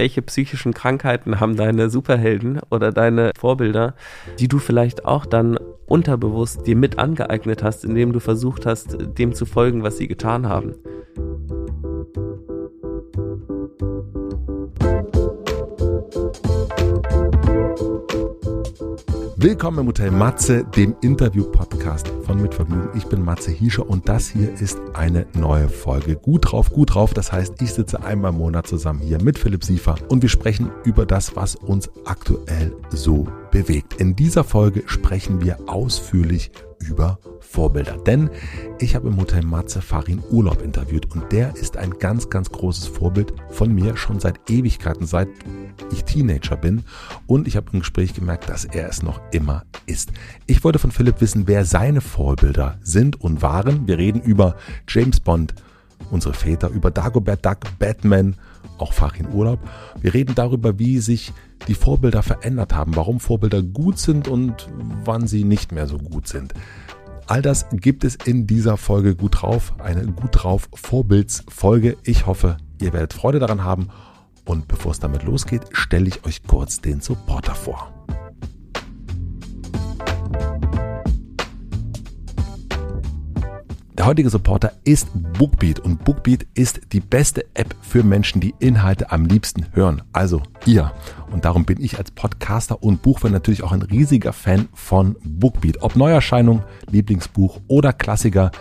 welche psychischen Krankheiten haben deine Superhelden oder deine Vorbilder, die du vielleicht auch dann unterbewusst dir mit angeeignet hast, indem du versucht hast, dem zu folgen, was sie getan haben. Willkommen im Hotel Matze, dem Interview-Podcast von Mitvergnügen. Ich bin Matze Hiescher und das hier ist eine neue Folge. Gut drauf, gut drauf. Das heißt, ich sitze einmal im Monat zusammen hier mit Philipp Siefer und wir sprechen über das, was uns aktuell so bewegt. In dieser Folge sprechen wir ausführlich über Vorbilder. Denn ich habe im Hotel Matze Farin Urlaub interviewt und der ist ein ganz, ganz großes Vorbild von mir schon seit Ewigkeiten, seit ich Teenager bin. Und ich habe im Gespräch gemerkt, dass er es noch immer ist. Ich wollte von Philipp wissen, wer seine Vorbilder sind und waren. Wir reden über James Bond, unsere Väter, über Dagobert Duck, Batman, auch Farin Urlaub. Wir reden darüber, wie sich die Vorbilder verändert haben, warum Vorbilder gut sind und wann sie nicht mehr so gut sind. All das gibt es in dieser Folge gut drauf, eine gut drauf Vorbildsfolge. Ich hoffe, ihr werdet Freude daran haben. Und bevor es damit losgeht, stelle ich euch kurz den Supporter vor. Der heutige Supporter ist Bookbeat und Bookbeat ist die beste App für Menschen, die Inhalte am liebsten hören. Also ihr. Und darum bin ich als Podcaster und Buchfan natürlich auch ein riesiger Fan von Bookbeat. Ob Neuerscheinung, Lieblingsbuch oder Klassiker,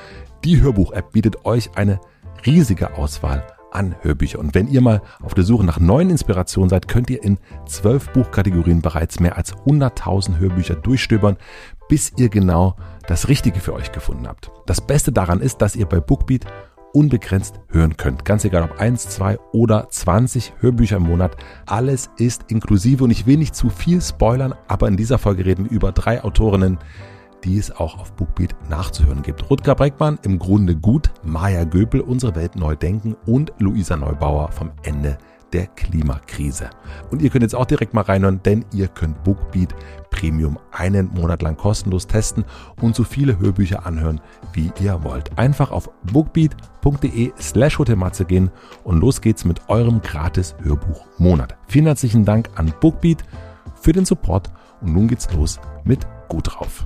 die Hörbuch-App bietet euch eine riesige Auswahl an Hörbücher. Und wenn ihr mal auf der Suche nach neuen Inspirationen seid, könnt ihr in zwölf Buchkategorien bereits mehr als 100.000 Hörbücher durchstöbern, bis ihr genau das Richtige für euch gefunden habt. Das Beste daran ist, dass ihr bei Bookbeat unbegrenzt hören könnt. Ganz egal ob 1, 2 oder 20 Hörbücher im Monat. Alles ist inklusive und ich will nicht zu viel spoilern, aber in dieser Folge reden wir über drei Autorinnen, die es auch auf Bookbeat nachzuhören gibt. Rutger Breckmann, im Grunde gut, Maja Göpel, unsere Welt neu denken und Luisa Neubauer vom Ende der Klimakrise. Und ihr könnt jetzt auch direkt mal reinhören, denn ihr könnt Bookbeat Premium einen Monat lang kostenlos testen und so viele Hörbücher anhören, wie ihr wollt. Einfach auf bookbeat.de slash hotelmatze gehen und los geht's mit eurem gratis Hörbuch Monat. Vielen herzlichen Dank an Bookbeat für den Support und nun geht's los mit Gut drauf.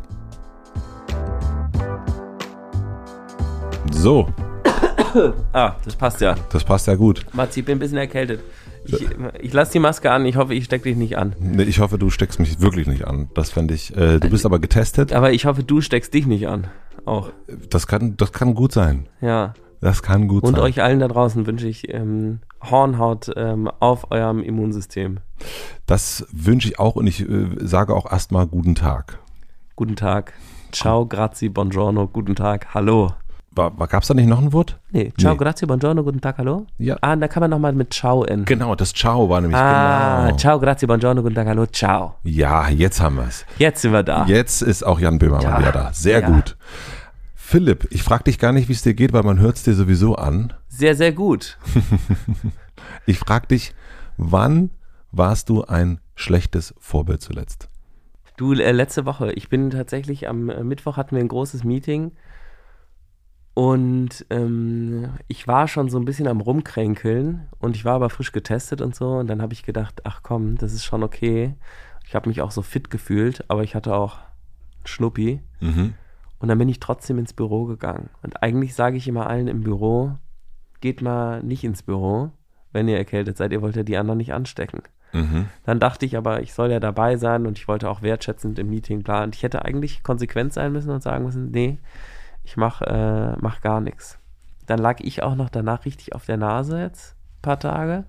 So. Ah, das passt ja. Das passt ja gut. Matzi, ich bin ein bisschen erkältet. Ich, ich lasse die Maske an. Ich hoffe, ich stecke dich nicht an. Nee, ich hoffe, du steckst mich wirklich nicht an. Das fände ich. Äh, du bist aber getestet. Aber ich hoffe, du steckst dich nicht an. Auch. Das kann, das kann gut sein. Ja. Das kann gut Und sein. Und euch allen da draußen wünsche ich ähm, Hornhaut ähm, auf eurem Immunsystem. Das wünsche ich auch und ich äh, sage auch erstmal guten Tag. Guten Tag. Ciao, grazie, buongiorno, guten Tag, hallo. Gab es da nicht noch ein Wort? Nee, ciao, nee. grazie, buongiorno, guten Tag, hallo? Ja. Ah, da kann man nochmal mit ciao enden. Genau, das ciao war nämlich ah, genau. ciao, grazie, buongiorno, guten Tag, hallo, ciao. Ja, jetzt haben wir es. Jetzt sind wir da. Jetzt ist auch Jan Böhmer Ja. wieder da. Sehr Ja. gut. Philipp, ich frage dich gar nicht, wie es dir geht, weil man hört es dir sowieso an. Sehr, sehr gut. Ich frage dich, wann warst du ein schlechtes Vorbild zuletzt? Du, äh, letzte Woche, ich bin tatsächlich am äh, Mittwoch hatten wir ein großes Meeting und ähm, ich war schon so ein bisschen am Rumkränkeln und ich war aber frisch getestet und so und dann habe ich gedacht, ach komm, das ist schon okay. Ich habe mich auch so fit gefühlt, aber ich hatte auch Schnuppi Mhm. und dann bin ich trotzdem ins Büro gegangen. Und eigentlich sage ich immer allen im Büro, geht mal nicht ins Büro, wenn ihr erkältet seid, ihr wollt ja die anderen nicht anstecken. Mhm. Dann dachte ich aber, ich soll ja dabei sein und ich wollte auch wertschätzend im Meeting planen. Ich hätte eigentlich konsequent sein müssen und sagen müssen, nee, ich mach, äh, mach gar nichts. Dann lag ich auch noch danach richtig auf der Nase jetzt, ein paar Tage,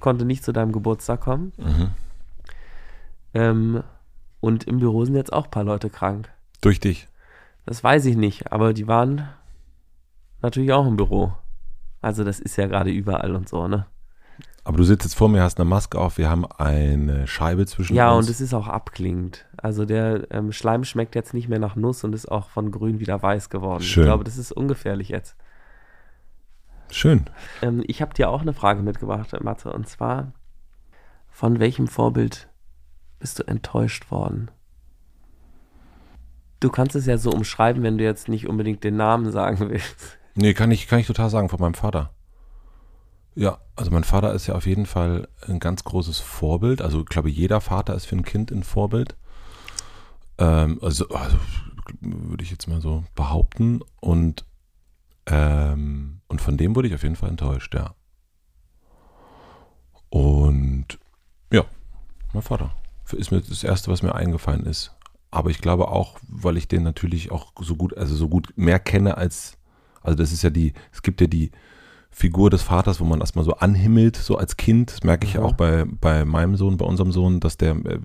konnte nicht zu deinem Geburtstag kommen. Mhm. Ähm, und im Büro sind jetzt auch ein paar Leute krank. Durch dich. Das weiß ich nicht, aber die waren natürlich auch im Büro. Also das ist ja gerade überall und so, ne? Aber du sitzt jetzt vor mir, hast eine Maske auf, wir haben eine Scheibe zwischen Ja, uns. und es ist auch abklingend. Also der ähm, Schleim schmeckt jetzt nicht mehr nach Nuss und ist auch von grün wieder weiß geworden. Schön. Ich glaube, das ist ungefährlich jetzt. Schön. Ähm, ich habe dir auch eine Frage mitgebracht, Mathe, und zwar, von welchem Vorbild bist du enttäuscht worden? Du kannst es ja so umschreiben, wenn du jetzt nicht unbedingt den Namen sagen willst. Nee, kann ich, kann ich total sagen, von meinem Vater. Ja, also mein Vater ist ja auf jeden Fall ein ganz großes Vorbild. Also ich glaube, jeder Vater ist für ein Kind ein Vorbild. Ähm, also, also würde ich jetzt mal so behaupten. Und, ähm, und von dem wurde ich auf jeden Fall enttäuscht, ja. Und ja, mein Vater. Ist mir das Erste, was mir eingefallen ist. Aber ich glaube auch, weil ich den natürlich auch so gut, also so gut mehr kenne als, also das ist ja die, es gibt ja die Figur des Vaters, wo man erstmal so anhimmelt, so als Kind. Das merke ich ja auch bei, bei meinem Sohn, bei unserem Sohn, dass der äh,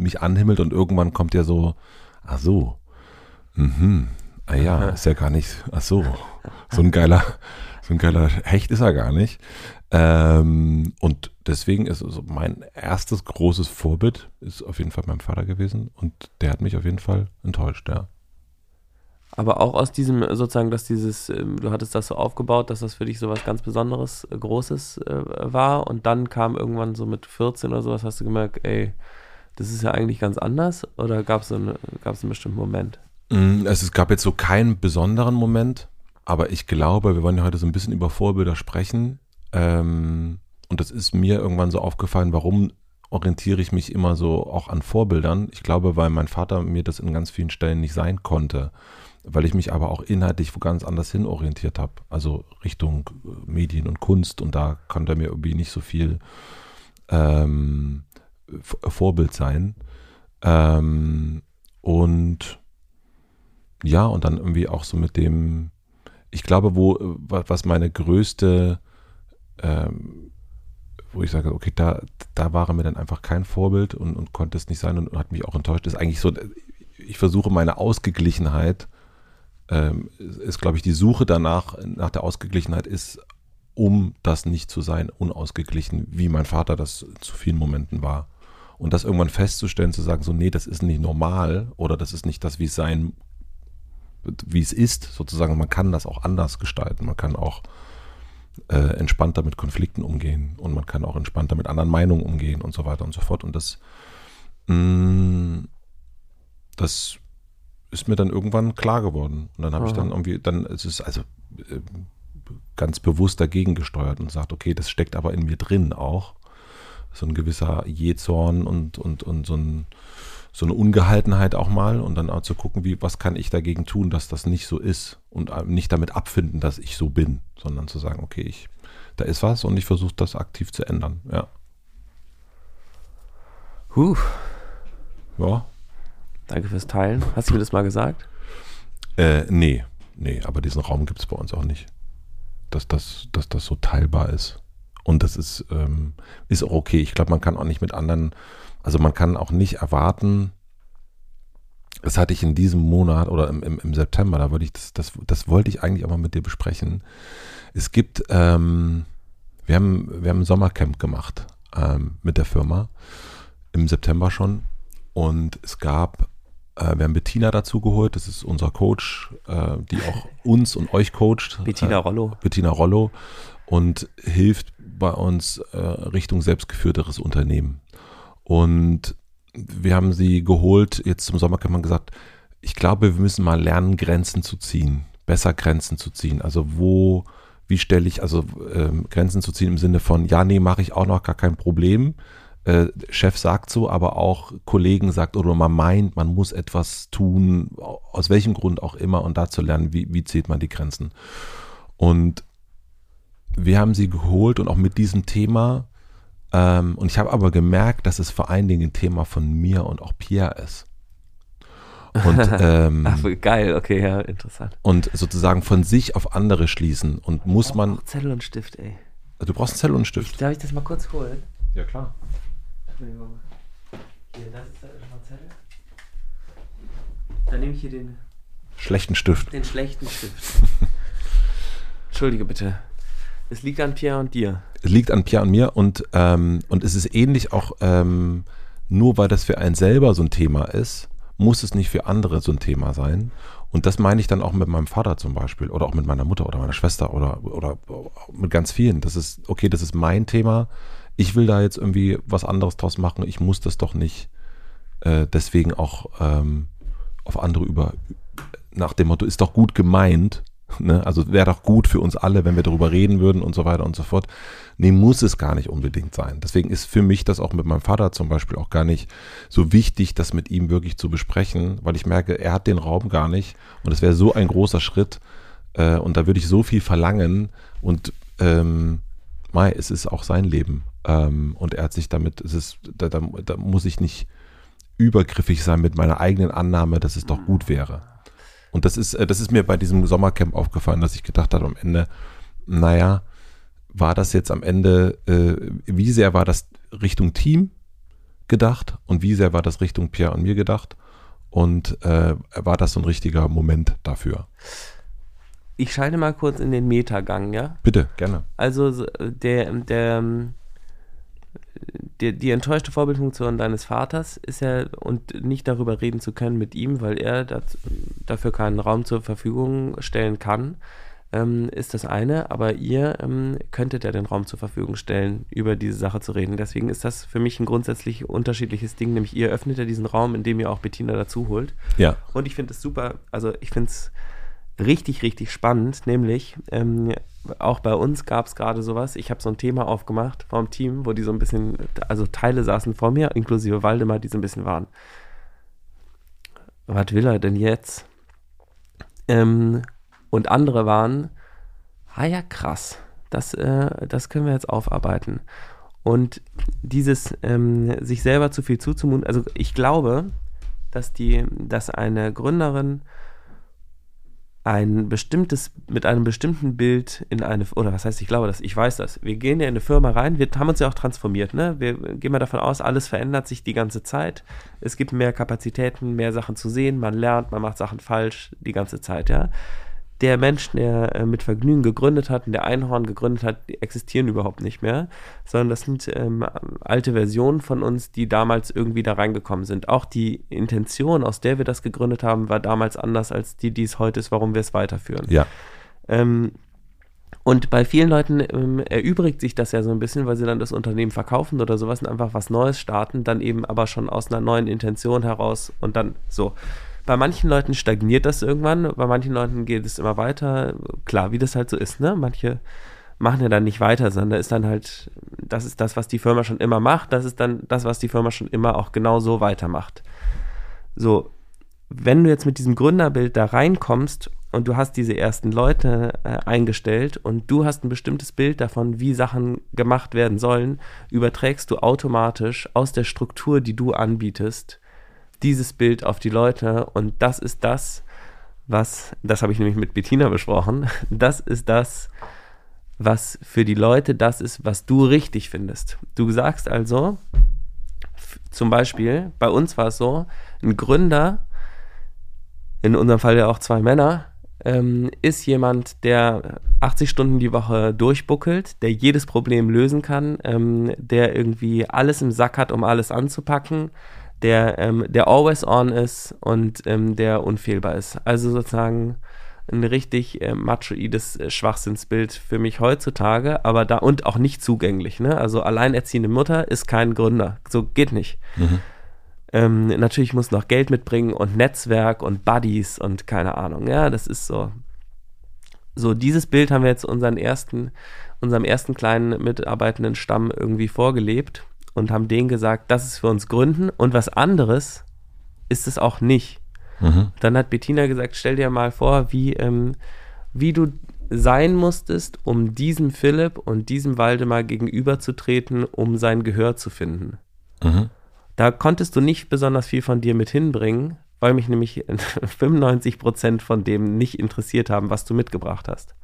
mich anhimmelt und irgendwann kommt ja so, ach so, mhm, ah ja, ist ja gar nicht, ach so, so ein geiler, so ein geiler Hecht ist er gar nicht. Ähm, und deswegen ist also mein erstes großes Vorbild ist auf jeden Fall mein Vater gewesen und der hat mich auf jeden Fall enttäuscht, ja. Aber auch aus diesem, sozusagen, dass dieses, ähm, du hattest das so aufgebaut, dass das für dich so was ganz Besonderes, äh, Großes äh, war und dann kam irgendwann so mit 14 oder sowas, hast du gemerkt, ey, das ist ja eigentlich ganz anders oder gab es eine, einen bestimmten Moment? Mm, also es gab jetzt so keinen besonderen Moment, aber ich glaube, wir wollen ja heute so ein bisschen über Vorbilder sprechen. Ähm, und das ist mir irgendwann so aufgefallen, warum orientiere ich mich immer so auch an Vorbildern. Ich glaube, weil mein Vater mir das in ganz vielen Stellen nicht sein konnte, weil ich mich aber auch inhaltlich wo ganz anders hin orientiert habe. Also Richtung äh, Medien und Kunst und da konnte er mir irgendwie nicht so viel ähm, Vorbild sein. Ähm, und ja, und dann irgendwie auch so mit dem, ich glaube, wo, äh, was meine größte ähm, wo ich sage, okay, da, da war er mir dann einfach kein Vorbild und, und konnte es nicht sein und, und hat mich auch enttäuscht. Ist eigentlich so, ich versuche meine Ausgeglichenheit, ähm, ist, glaube ich, die Suche danach, nach der Ausgeglichenheit ist, um das nicht zu sein, unausgeglichen, wie mein Vater das zu vielen Momenten war. Und das irgendwann festzustellen, zu sagen, so, nee, das ist nicht normal oder das ist nicht das, wie es sein, wie es ist, sozusagen. Man kann das auch anders gestalten. Man kann auch äh, entspannter mit Konflikten umgehen und man kann auch entspannter mit anderen Meinungen umgehen und so weiter und so fort. Und das, mh, mm, das ist mir dann irgendwann klar geworden. Und dann habe ich dann irgendwie, dann es ist also äh, ganz bewusst dagegen gesteuert und sagt, okay, das steckt aber in mir drin auch. So ein gewisser Jezorn und, und, und so ein so eine Ungehaltenheit auch mal und dann auch zu gucken, wie, was kann ich dagegen tun, dass das nicht so ist und äh, nicht damit abfinden, dass ich so bin, sondern zu sagen, okay, ich, da ist was und ich versuche das aktiv zu ändern, ja. Huh. Ja. Danke fürs Teilen. Hast du mir das mal gesagt? Äh, nee, nee, aber diesen Raum gibt es bei uns auch nicht. Dass das, dass das so teilbar ist. Und das ist, ähm, ist auch okay. Ich glaube, man kann auch nicht mit anderen also man kann auch nicht erwarten, das hatte ich in diesem Monat oder im, im, im September, da wollte ich das, das, das wollte ich eigentlich auch mal mit dir besprechen. Es gibt, ähm, wir haben, wir haben ein Sommercamp gemacht ähm, mit der Firma im September schon und es gab, wir haben Bettina dazu geholt, das ist unser Coach, äh, die auch uns und euch coacht. Bettina äh, Rollo. Bettina Rollo und hilft bei uns äh, Richtung selbstgeführteres Unternehmen. Und wir haben sie geholt, jetzt zum Sommer kann man gesagt, ich glaube, wir müssen mal lernen, Grenzen zu ziehen, besser Grenzen zu ziehen. Also wo, wie stelle ich, also ähm, Grenzen zu ziehen im Sinne von, ja, nee, mache ich auch noch gar kein Problem. Äh, Chef sagt so, aber auch Kollegen sagt oder man meint, man muss etwas tun, aus welchem Grund auch immer, und da zu lernen, wie, wie zieht man die Grenzen. Und wir haben sie geholt und auch mit diesem Thema ähm, und ich habe aber gemerkt, dass es vor allen Dingen ein Thema von mir und auch Pierre ist. Und, ähm, Ach, geil, okay, ja, interessant. Und sozusagen von sich auf andere schließen. Und muss man. Zettel und Stift, ey. Du brauchst einen Zettel und einen Stift. Ich, darf ich das mal kurz holen? Ja, klar. Entschuldigung. Hier, das ist mal Zettel. Dann nehme ich hier den. Schlechten Stift. Den schlechten Stift. Entschuldige bitte. Es liegt an Pierre und dir. Es liegt an Pierre und mir und, ähm, und es ist ähnlich auch, ähm, nur weil das für einen selber so ein Thema ist, muss es nicht für andere so ein Thema sein. Und das meine ich dann auch mit meinem Vater zum Beispiel oder auch mit meiner Mutter oder meiner Schwester oder, oder mit ganz vielen. Das ist, okay, das ist mein Thema. Ich will da jetzt irgendwie was anderes draus machen. Ich muss das doch nicht äh, deswegen auch ähm, auf andere über, nach dem Motto, ist doch gut gemeint, Ne? Also wäre doch gut für uns alle, wenn wir darüber reden würden und so weiter und so fort. Nee, muss es gar nicht unbedingt sein. Deswegen ist für mich das auch mit meinem Vater zum Beispiel auch gar nicht so wichtig, das mit ihm wirklich zu besprechen, weil ich merke, er hat den Raum gar nicht und es wäre so ein großer Schritt äh, und da würde ich so viel verlangen und ähm, Mai, es ist auch sein Leben ähm, und er hat sich damit, es ist, da, da, da muss ich nicht übergriffig sein mit meiner eigenen Annahme, dass es doch gut wäre. Und das ist, äh, das ist mir bei diesem Sommercamp aufgefallen, dass ich gedacht habe am Ende, naja, war das jetzt am Ende, äh, wie sehr war das Richtung Team gedacht und wie sehr war das Richtung Pierre und mir gedacht? Und äh, war das so ein richtiger Moment dafür? Ich schalte mal kurz in den Metagang, ja? Bitte, gerne. Also der, der, die, die enttäuschte Vorbildfunktion deines Vaters ist ja, und nicht darüber reden zu können mit ihm, weil er das, dafür keinen Raum zur Verfügung stellen kann, ähm, ist das eine. Aber ihr ähm, könntet ja den Raum zur Verfügung stellen, über diese Sache zu reden. Deswegen ist das für mich ein grundsätzlich unterschiedliches Ding, nämlich ihr öffnet ja diesen Raum, in dem ihr auch Bettina dazu holt. Ja. Und ich finde es super, also ich finde es richtig, richtig spannend, nämlich ähm, auch bei uns gab es gerade sowas. Ich habe so ein Thema aufgemacht vom Team, wo die so ein bisschen, also Teile saßen vor mir, inklusive Waldemar, die so ein bisschen waren. Was will er denn jetzt? Ähm, und andere waren, ah ja, krass, das, äh, das können wir jetzt aufarbeiten. Und dieses ähm, sich selber zu viel zuzumuten, also ich glaube, dass die, dass eine Gründerin ein bestimmtes, mit einem bestimmten Bild in eine, oder was heißt, ich glaube das, ich weiß das. Wir gehen ja in eine Firma rein, wir haben uns ja auch transformiert, ne? Wir gehen mal davon aus, alles verändert sich die ganze Zeit. Es gibt mehr Kapazitäten, mehr Sachen zu sehen, man lernt, man macht Sachen falsch die ganze Zeit, ja der Mensch, der äh, mit Vergnügen gegründet hat und der Einhorn gegründet hat, die existieren überhaupt nicht mehr, sondern das sind ähm, alte Versionen von uns, die damals irgendwie da reingekommen sind. Auch die Intention, aus der wir das gegründet haben, war damals anders als die, die es heute ist, warum wir es weiterführen. Ja. Ähm, und bei vielen Leuten ähm, erübrigt sich das ja so ein bisschen, weil sie dann das Unternehmen verkaufen oder sowas und einfach was Neues starten, dann eben aber schon aus einer neuen Intention heraus und dann so. Bei manchen Leuten stagniert das irgendwann, bei manchen Leuten geht es immer weiter. Klar, wie das halt so ist, ne? Manche machen ja dann nicht weiter, sondern ist dann halt, das ist das, was die Firma schon immer macht, das ist dann das, was die Firma schon immer auch genau so weitermacht. So, wenn du jetzt mit diesem Gründerbild da reinkommst und du hast diese ersten Leute äh, eingestellt und du hast ein bestimmtes Bild davon, wie Sachen gemacht werden sollen, überträgst du automatisch aus der Struktur, die du anbietest, dieses Bild auf die Leute und das ist das, was, das habe ich nämlich mit Bettina besprochen, das ist das, was für die Leute das ist, was du richtig findest. Du sagst also, zum Beispiel, bei uns war es so, ein Gründer, in unserem Fall ja auch zwei Männer, ähm, ist jemand, der 80 Stunden die Woche durchbuckelt, der jedes Problem lösen kann, ähm, der irgendwie alles im Sack hat, um alles anzupacken, der, ähm, der always on ist und ähm, der unfehlbar ist. Also sozusagen ein richtig äh, machoides äh, Schwachsinnsbild für mich heutzutage, aber da und auch nicht zugänglich. Ne? Also alleinerziehende Mutter ist kein Gründer. So geht nicht. Mhm. Ähm, natürlich muss noch Geld mitbringen und Netzwerk und Buddies und keine Ahnung. Ja, das ist so. So, dieses Bild haben wir jetzt unseren ersten, unserem ersten kleinen mitarbeitenden Stamm irgendwie vorgelebt und haben denen gesagt, das ist für uns Gründen und was anderes ist es auch nicht. Mhm. Dann hat Bettina gesagt, stell dir mal vor, wie, ähm, wie du sein musstest, um diesem Philipp und diesem Waldemar gegenüberzutreten, um sein Gehör zu finden. Mhm. Da konntest du nicht besonders viel von dir mit hinbringen, weil mich nämlich 95 Prozent von dem nicht interessiert haben, was du mitgebracht hast.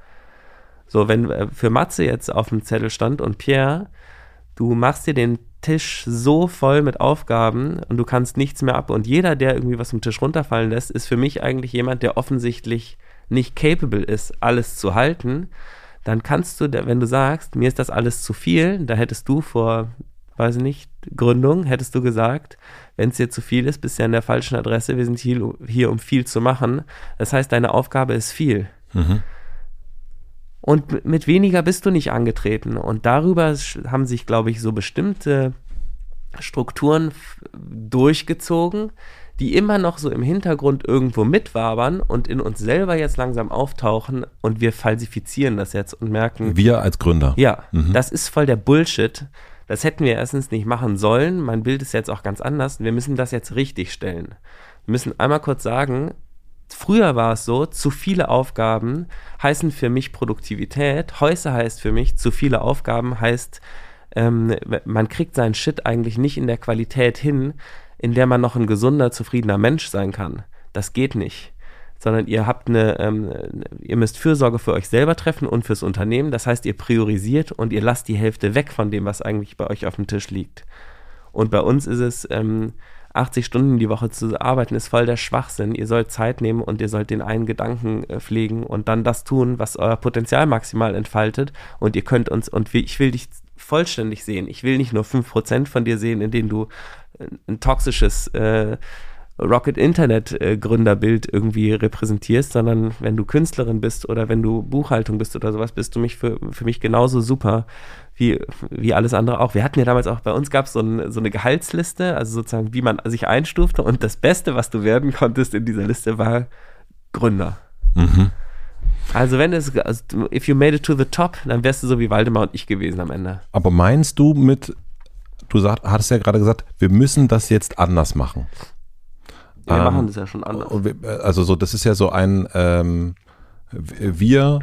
So, wenn äh, für Matze jetzt auf dem Zettel stand und Pierre, du machst dir den Tisch so voll mit Aufgaben und du kannst nichts mehr ab. Und jeder, der irgendwie was vom Tisch runterfallen lässt, ist für mich eigentlich jemand, der offensichtlich nicht capable ist, alles zu halten. Dann kannst du, wenn du sagst, mir ist das alles zu viel, da hättest du vor, weiß ich nicht, Gründung, hättest du gesagt, wenn es dir zu viel ist, bist du ja an der falschen Adresse, wir sind hier, hier um viel zu machen. Das heißt, deine Aufgabe ist viel. Mhm. Und mit weniger bist du nicht angetreten. Und darüber haben sich, glaube ich, so bestimmte Strukturen durchgezogen, die immer noch so im Hintergrund irgendwo mitwabern und in uns selber jetzt langsam auftauchen und wir falsifizieren das jetzt und merken. Wir als Gründer. Ja, mhm. das ist voll der Bullshit. Das hätten wir erstens nicht machen sollen. Mein Bild ist jetzt auch ganz anders. Wir müssen das jetzt richtig stellen. Wir müssen einmal kurz sagen, früher war es so, zu viele Aufgaben heißen für mich Produktivität. Heute heißt für mich, zu viele Aufgaben heißt, ähm, man kriegt seinen Shit eigentlich nicht in der Qualität hin, in der man noch ein gesunder, zufriedener Mensch sein kann. Das geht nicht. Sondern ihr habt eine, ähm, ihr müsst Fürsorge für euch selber treffen und fürs Unternehmen. Das heißt, ihr priorisiert und ihr lasst die Hälfte weg von dem, was eigentlich bei euch auf dem Tisch liegt. Und bei uns ist es, ähm, 80 Stunden die Woche zu arbeiten, ist voll der Schwachsinn. Ihr sollt Zeit nehmen und ihr sollt den einen Gedanken äh, pflegen und dann das tun, was euer Potenzial maximal entfaltet. Und ihr könnt uns, und ich will dich vollständig sehen. Ich will nicht nur 5% von dir sehen, in denen du ein toxisches äh, Rocket Internet äh, Gründerbild irgendwie repräsentierst, sondern wenn du Künstlerin bist oder wenn du Buchhaltung bist oder sowas, bist du mich für, für mich genauso super wie, wie alles andere auch. Wir hatten ja damals auch, bei uns gab so es so eine Gehaltsliste, also sozusagen, wie man sich einstufte und das Beste, was du werden konntest in dieser Liste, war Gründer. Mhm. Also wenn es, also if you made it to the top, dann wärst du so wie Waldemar und ich gewesen am Ende. Aber meinst du mit du sag, hattest ja gerade gesagt, wir müssen das jetzt anders machen. Wir ähm, machen das ja schon anders. Wir, also so, das ist ja so ein, ähm, wir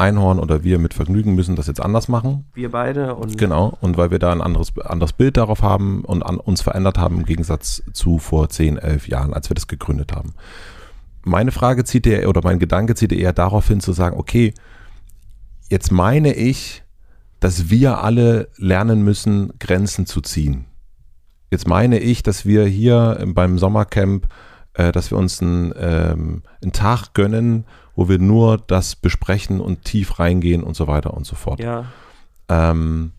Einhorn oder wir mit Vergnügen müssen das jetzt anders machen. Wir beide und genau und weil wir da ein anderes anderes Bild darauf haben und an uns verändert haben im Gegensatz zu vor 10, 11 Jahren, als wir das gegründet haben. Meine Frage zieht eher oder mein Gedanke zieht eher darauf hin zu sagen, okay, jetzt meine ich, dass wir alle lernen müssen, Grenzen zu ziehen. Jetzt meine ich, dass wir hier beim Sommercamp, äh, dass wir uns einen, ähm, einen Tag gönnen, wo wir nur das besprechen und tief reingehen und so weiter und so fort. Ja. Ähm,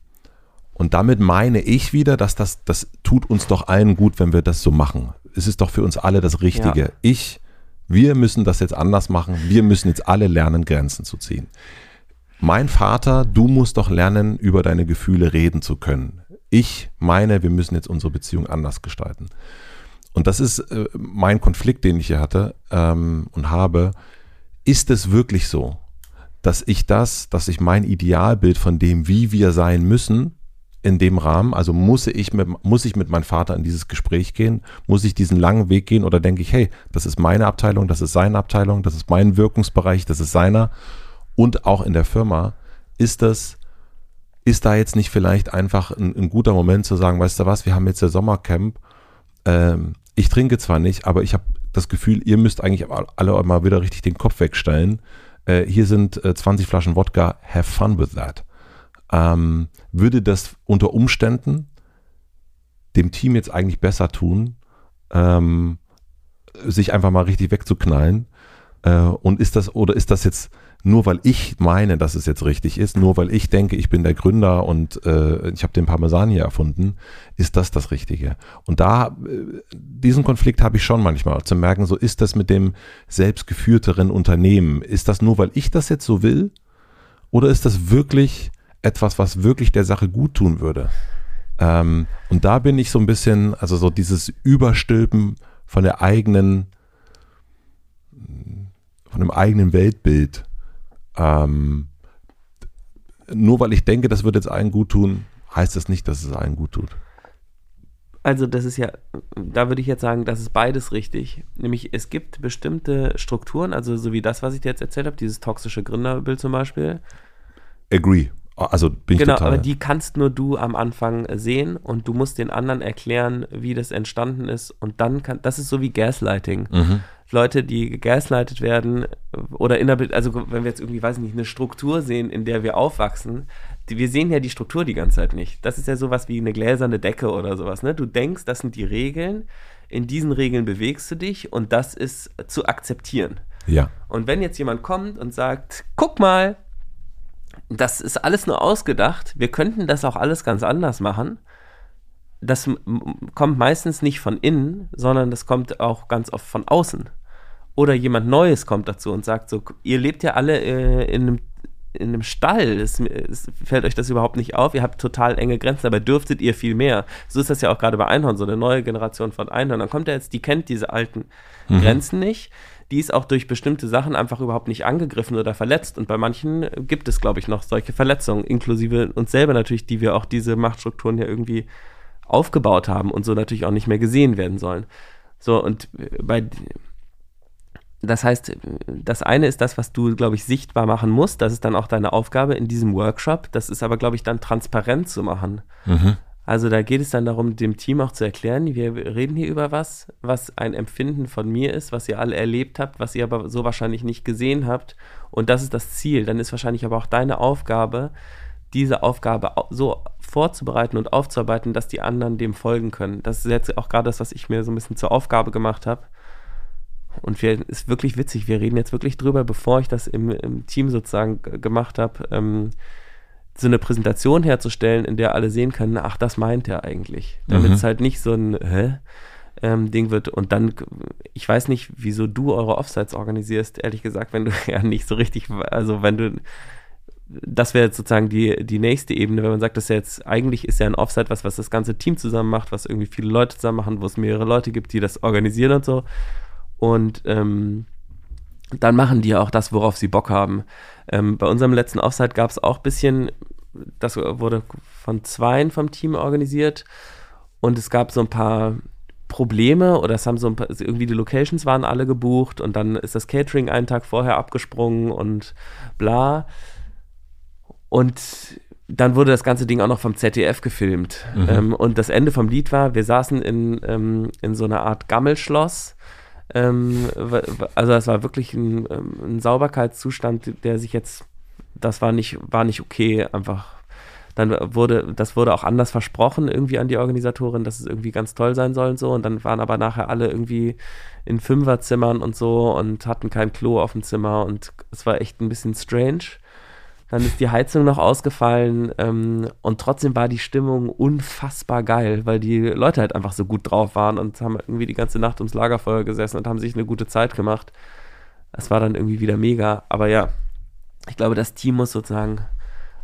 und damit meine ich wieder, dass das, das tut uns doch allen gut, wenn wir das so machen. Es ist doch für uns alle das Richtige. Ja. Ich, wir müssen das jetzt anders machen. Wir müssen jetzt alle lernen, Grenzen zu ziehen mein Vater, du musst doch lernen, über deine Gefühle reden zu können. Ich meine, wir müssen jetzt unsere Beziehung anders gestalten. Und das ist äh, mein Konflikt, den ich hier hatte ähm, und habe. Ist es wirklich so, dass ich das, dass ich mein Idealbild von dem, wie wir sein müssen, in dem Rahmen, also muss ich mit, muss ich mit meinem Vater in dieses Gespräch gehen, muss ich diesen langen Weg gehen oder denke ich, hey, das ist meine Abteilung, das ist seine Abteilung, das ist mein Wirkungsbereich, das ist seiner und auch in der Firma, ist das, ist da jetzt nicht vielleicht einfach ein, ein guter Moment zu sagen, weißt du was, wir haben jetzt der Sommercamp, ähm, ich trinke zwar nicht, aber ich habe das Gefühl, ihr müsst eigentlich alle mal wieder richtig den Kopf wegstellen. Äh, hier sind äh, 20 Flaschen Wodka, have fun with that. Ähm, würde das unter Umständen dem Team jetzt eigentlich besser tun, ähm, sich einfach mal richtig wegzuknallen? Äh, und ist das, oder ist das jetzt nur weil ich meine, dass es jetzt richtig ist, nur weil ich denke, ich bin der Gründer und äh, ich habe den Parmesan hier erfunden, ist das das Richtige. Und da, äh, diesen Konflikt habe ich schon manchmal, zu merken, so ist das mit dem selbstgeführteren Unternehmen. Ist das nur, weil ich das jetzt so will? Oder ist das wirklich etwas, was wirklich der Sache gut tun würde? Ähm, und da bin ich so ein bisschen, also so dieses Überstülpen von der eigenen, von dem eigenen Weltbild ähm, nur weil ich denke, das wird jetzt allen gut tun, heißt das nicht, dass es allen gut tut. Also das ist ja, da würde ich jetzt sagen, das ist beides richtig. Nämlich es gibt bestimmte Strukturen, also so wie das, was ich dir jetzt erzählt habe, dieses toxische Gründerbild zum Beispiel. Agree. Also bin ich genau, total. aber die kannst nur du am Anfang sehen und du musst den anderen erklären, wie das entstanden ist und dann kann, das ist so wie Gaslighting. Mhm. Leute, die gaslightet werden oder in der, also wenn wir jetzt irgendwie, weiß ich nicht, eine Struktur sehen, in der wir aufwachsen, die, wir sehen ja die Struktur die ganze Zeit nicht. Das ist ja sowas wie eine gläserne Decke oder sowas, ne? Du denkst, das sind die Regeln, in diesen Regeln bewegst du dich und das ist zu akzeptieren. Ja. Und wenn jetzt jemand kommt und sagt, guck mal, das ist alles nur ausgedacht, wir könnten das auch alles ganz anders machen, das kommt meistens nicht von innen, sondern das kommt auch ganz oft von außen oder jemand Neues kommt dazu und sagt so, ihr lebt ja alle äh, in einem in einem Stall, es, es fällt euch das überhaupt nicht auf, ihr habt total enge Grenzen, aber dürftet ihr viel mehr. So ist das ja auch gerade bei Einhorn, so eine neue Generation von Einhorn. Dann kommt er jetzt, die kennt diese alten mhm. Grenzen nicht die ist auch durch bestimmte Sachen einfach überhaupt nicht angegriffen oder verletzt. Und bei manchen gibt es, glaube ich, noch solche Verletzungen, inklusive uns selber natürlich, die wir auch diese Machtstrukturen ja irgendwie aufgebaut haben und so natürlich auch nicht mehr gesehen werden sollen. So, und bei das heißt, das eine ist das, was du, glaube ich, sichtbar machen musst. Das ist dann auch deine Aufgabe in diesem Workshop. Das ist aber, glaube ich, dann transparent zu machen. Mhm. Also da geht es dann darum, dem Team auch zu erklären, wir reden hier über was, was ein Empfinden von mir ist, was ihr alle erlebt habt, was ihr aber so wahrscheinlich nicht gesehen habt. Und das ist das Ziel. Dann ist wahrscheinlich aber auch deine Aufgabe, diese Aufgabe so vorzubereiten und aufzuarbeiten, dass die anderen dem folgen können. Das ist jetzt auch gerade das, was ich mir so ein bisschen zur Aufgabe gemacht habe. Und wir, ist wirklich witzig, wir reden jetzt wirklich drüber, bevor ich das im, im Team sozusagen gemacht habe. Ähm, so eine Präsentation herzustellen, in der alle sehen können, ach, das meint er eigentlich. Damit mhm. es halt nicht so ein Hä? Ähm, Ding wird. Und dann, ich weiß nicht, wieso du eure Offsites organisierst, ehrlich gesagt, wenn du ja nicht so richtig, also wenn du, das wäre jetzt sozusagen die, die nächste Ebene, wenn man sagt, dass ja jetzt, eigentlich ist ja ein Offsite was, was das ganze Team zusammen macht, was irgendwie viele Leute zusammen machen, wo es mehrere Leute gibt, die das organisieren und so. Und ähm, dann machen die auch das, worauf sie Bock haben. Ähm, bei unserem letzten Offside gab es auch ein bisschen, das wurde von zweien vom Team organisiert und es gab so ein paar Probleme oder es haben so ein paar, also irgendwie die Locations waren alle gebucht und dann ist das Catering einen Tag vorher abgesprungen und bla. Und dann wurde das ganze Ding auch noch vom ZDF gefilmt. Mhm. Ähm, und das Ende vom Lied war, wir saßen in, ähm, in so einer Art Gammelschloss ähm, also es war wirklich ein, ähm, ein, Sauberkeitszustand, der sich jetzt, das war nicht, war nicht okay, einfach. Dann wurde, das wurde auch anders versprochen irgendwie an die Organisatorin, dass es irgendwie ganz toll sein soll und so. Und dann waren aber nachher alle irgendwie in Fünferzimmern und so und hatten kein Klo auf dem Zimmer und es war echt ein bisschen strange. Dann ist die Heizung noch ausgefallen ähm, und trotzdem war die Stimmung unfassbar geil, weil die Leute halt einfach so gut drauf waren und haben irgendwie die ganze Nacht ums Lagerfeuer gesessen und haben sich eine gute Zeit gemacht. Das war dann irgendwie wieder mega. Aber ja, ich glaube, das Team muss sozusagen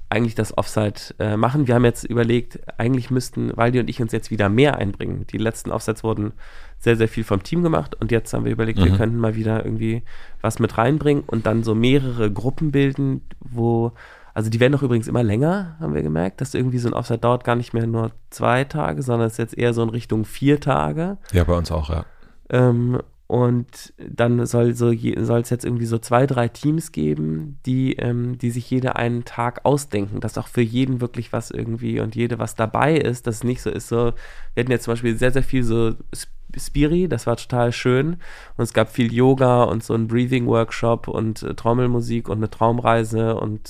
eigentlich das Offside äh, machen. Wir haben jetzt überlegt, eigentlich müssten Waldi und ich uns jetzt wieder mehr einbringen. Die letzten Offsites wurden sehr, sehr viel vom Team gemacht und jetzt haben wir überlegt, mhm. wir könnten mal wieder irgendwie was mit reinbringen und dann so mehrere Gruppen bilden, wo, also die werden doch übrigens immer länger, haben wir gemerkt, dass irgendwie so ein Offside dauert gar nicht mehr nur zwei Tage, sondern es ist jetzt eher so in Richtung vier Tage. Ja, bei uns auch, ja. Ähm, und dann soll so es jetzt irgendwie so zwei, drei Teams geben, die, ähm, die sich jeder einen Tag ausdenken, dass auch für jeden wirklich was irgendwie und jede was dabei ist, dass es nicht so ist. So, wir hatten jetzt zum Beispiel sehr, sehr viel so Spiri, das war total schön. Und es gab viel Yoga und so ein Breathing-Workshop und äh, Trommelmusik und eine Traumreise und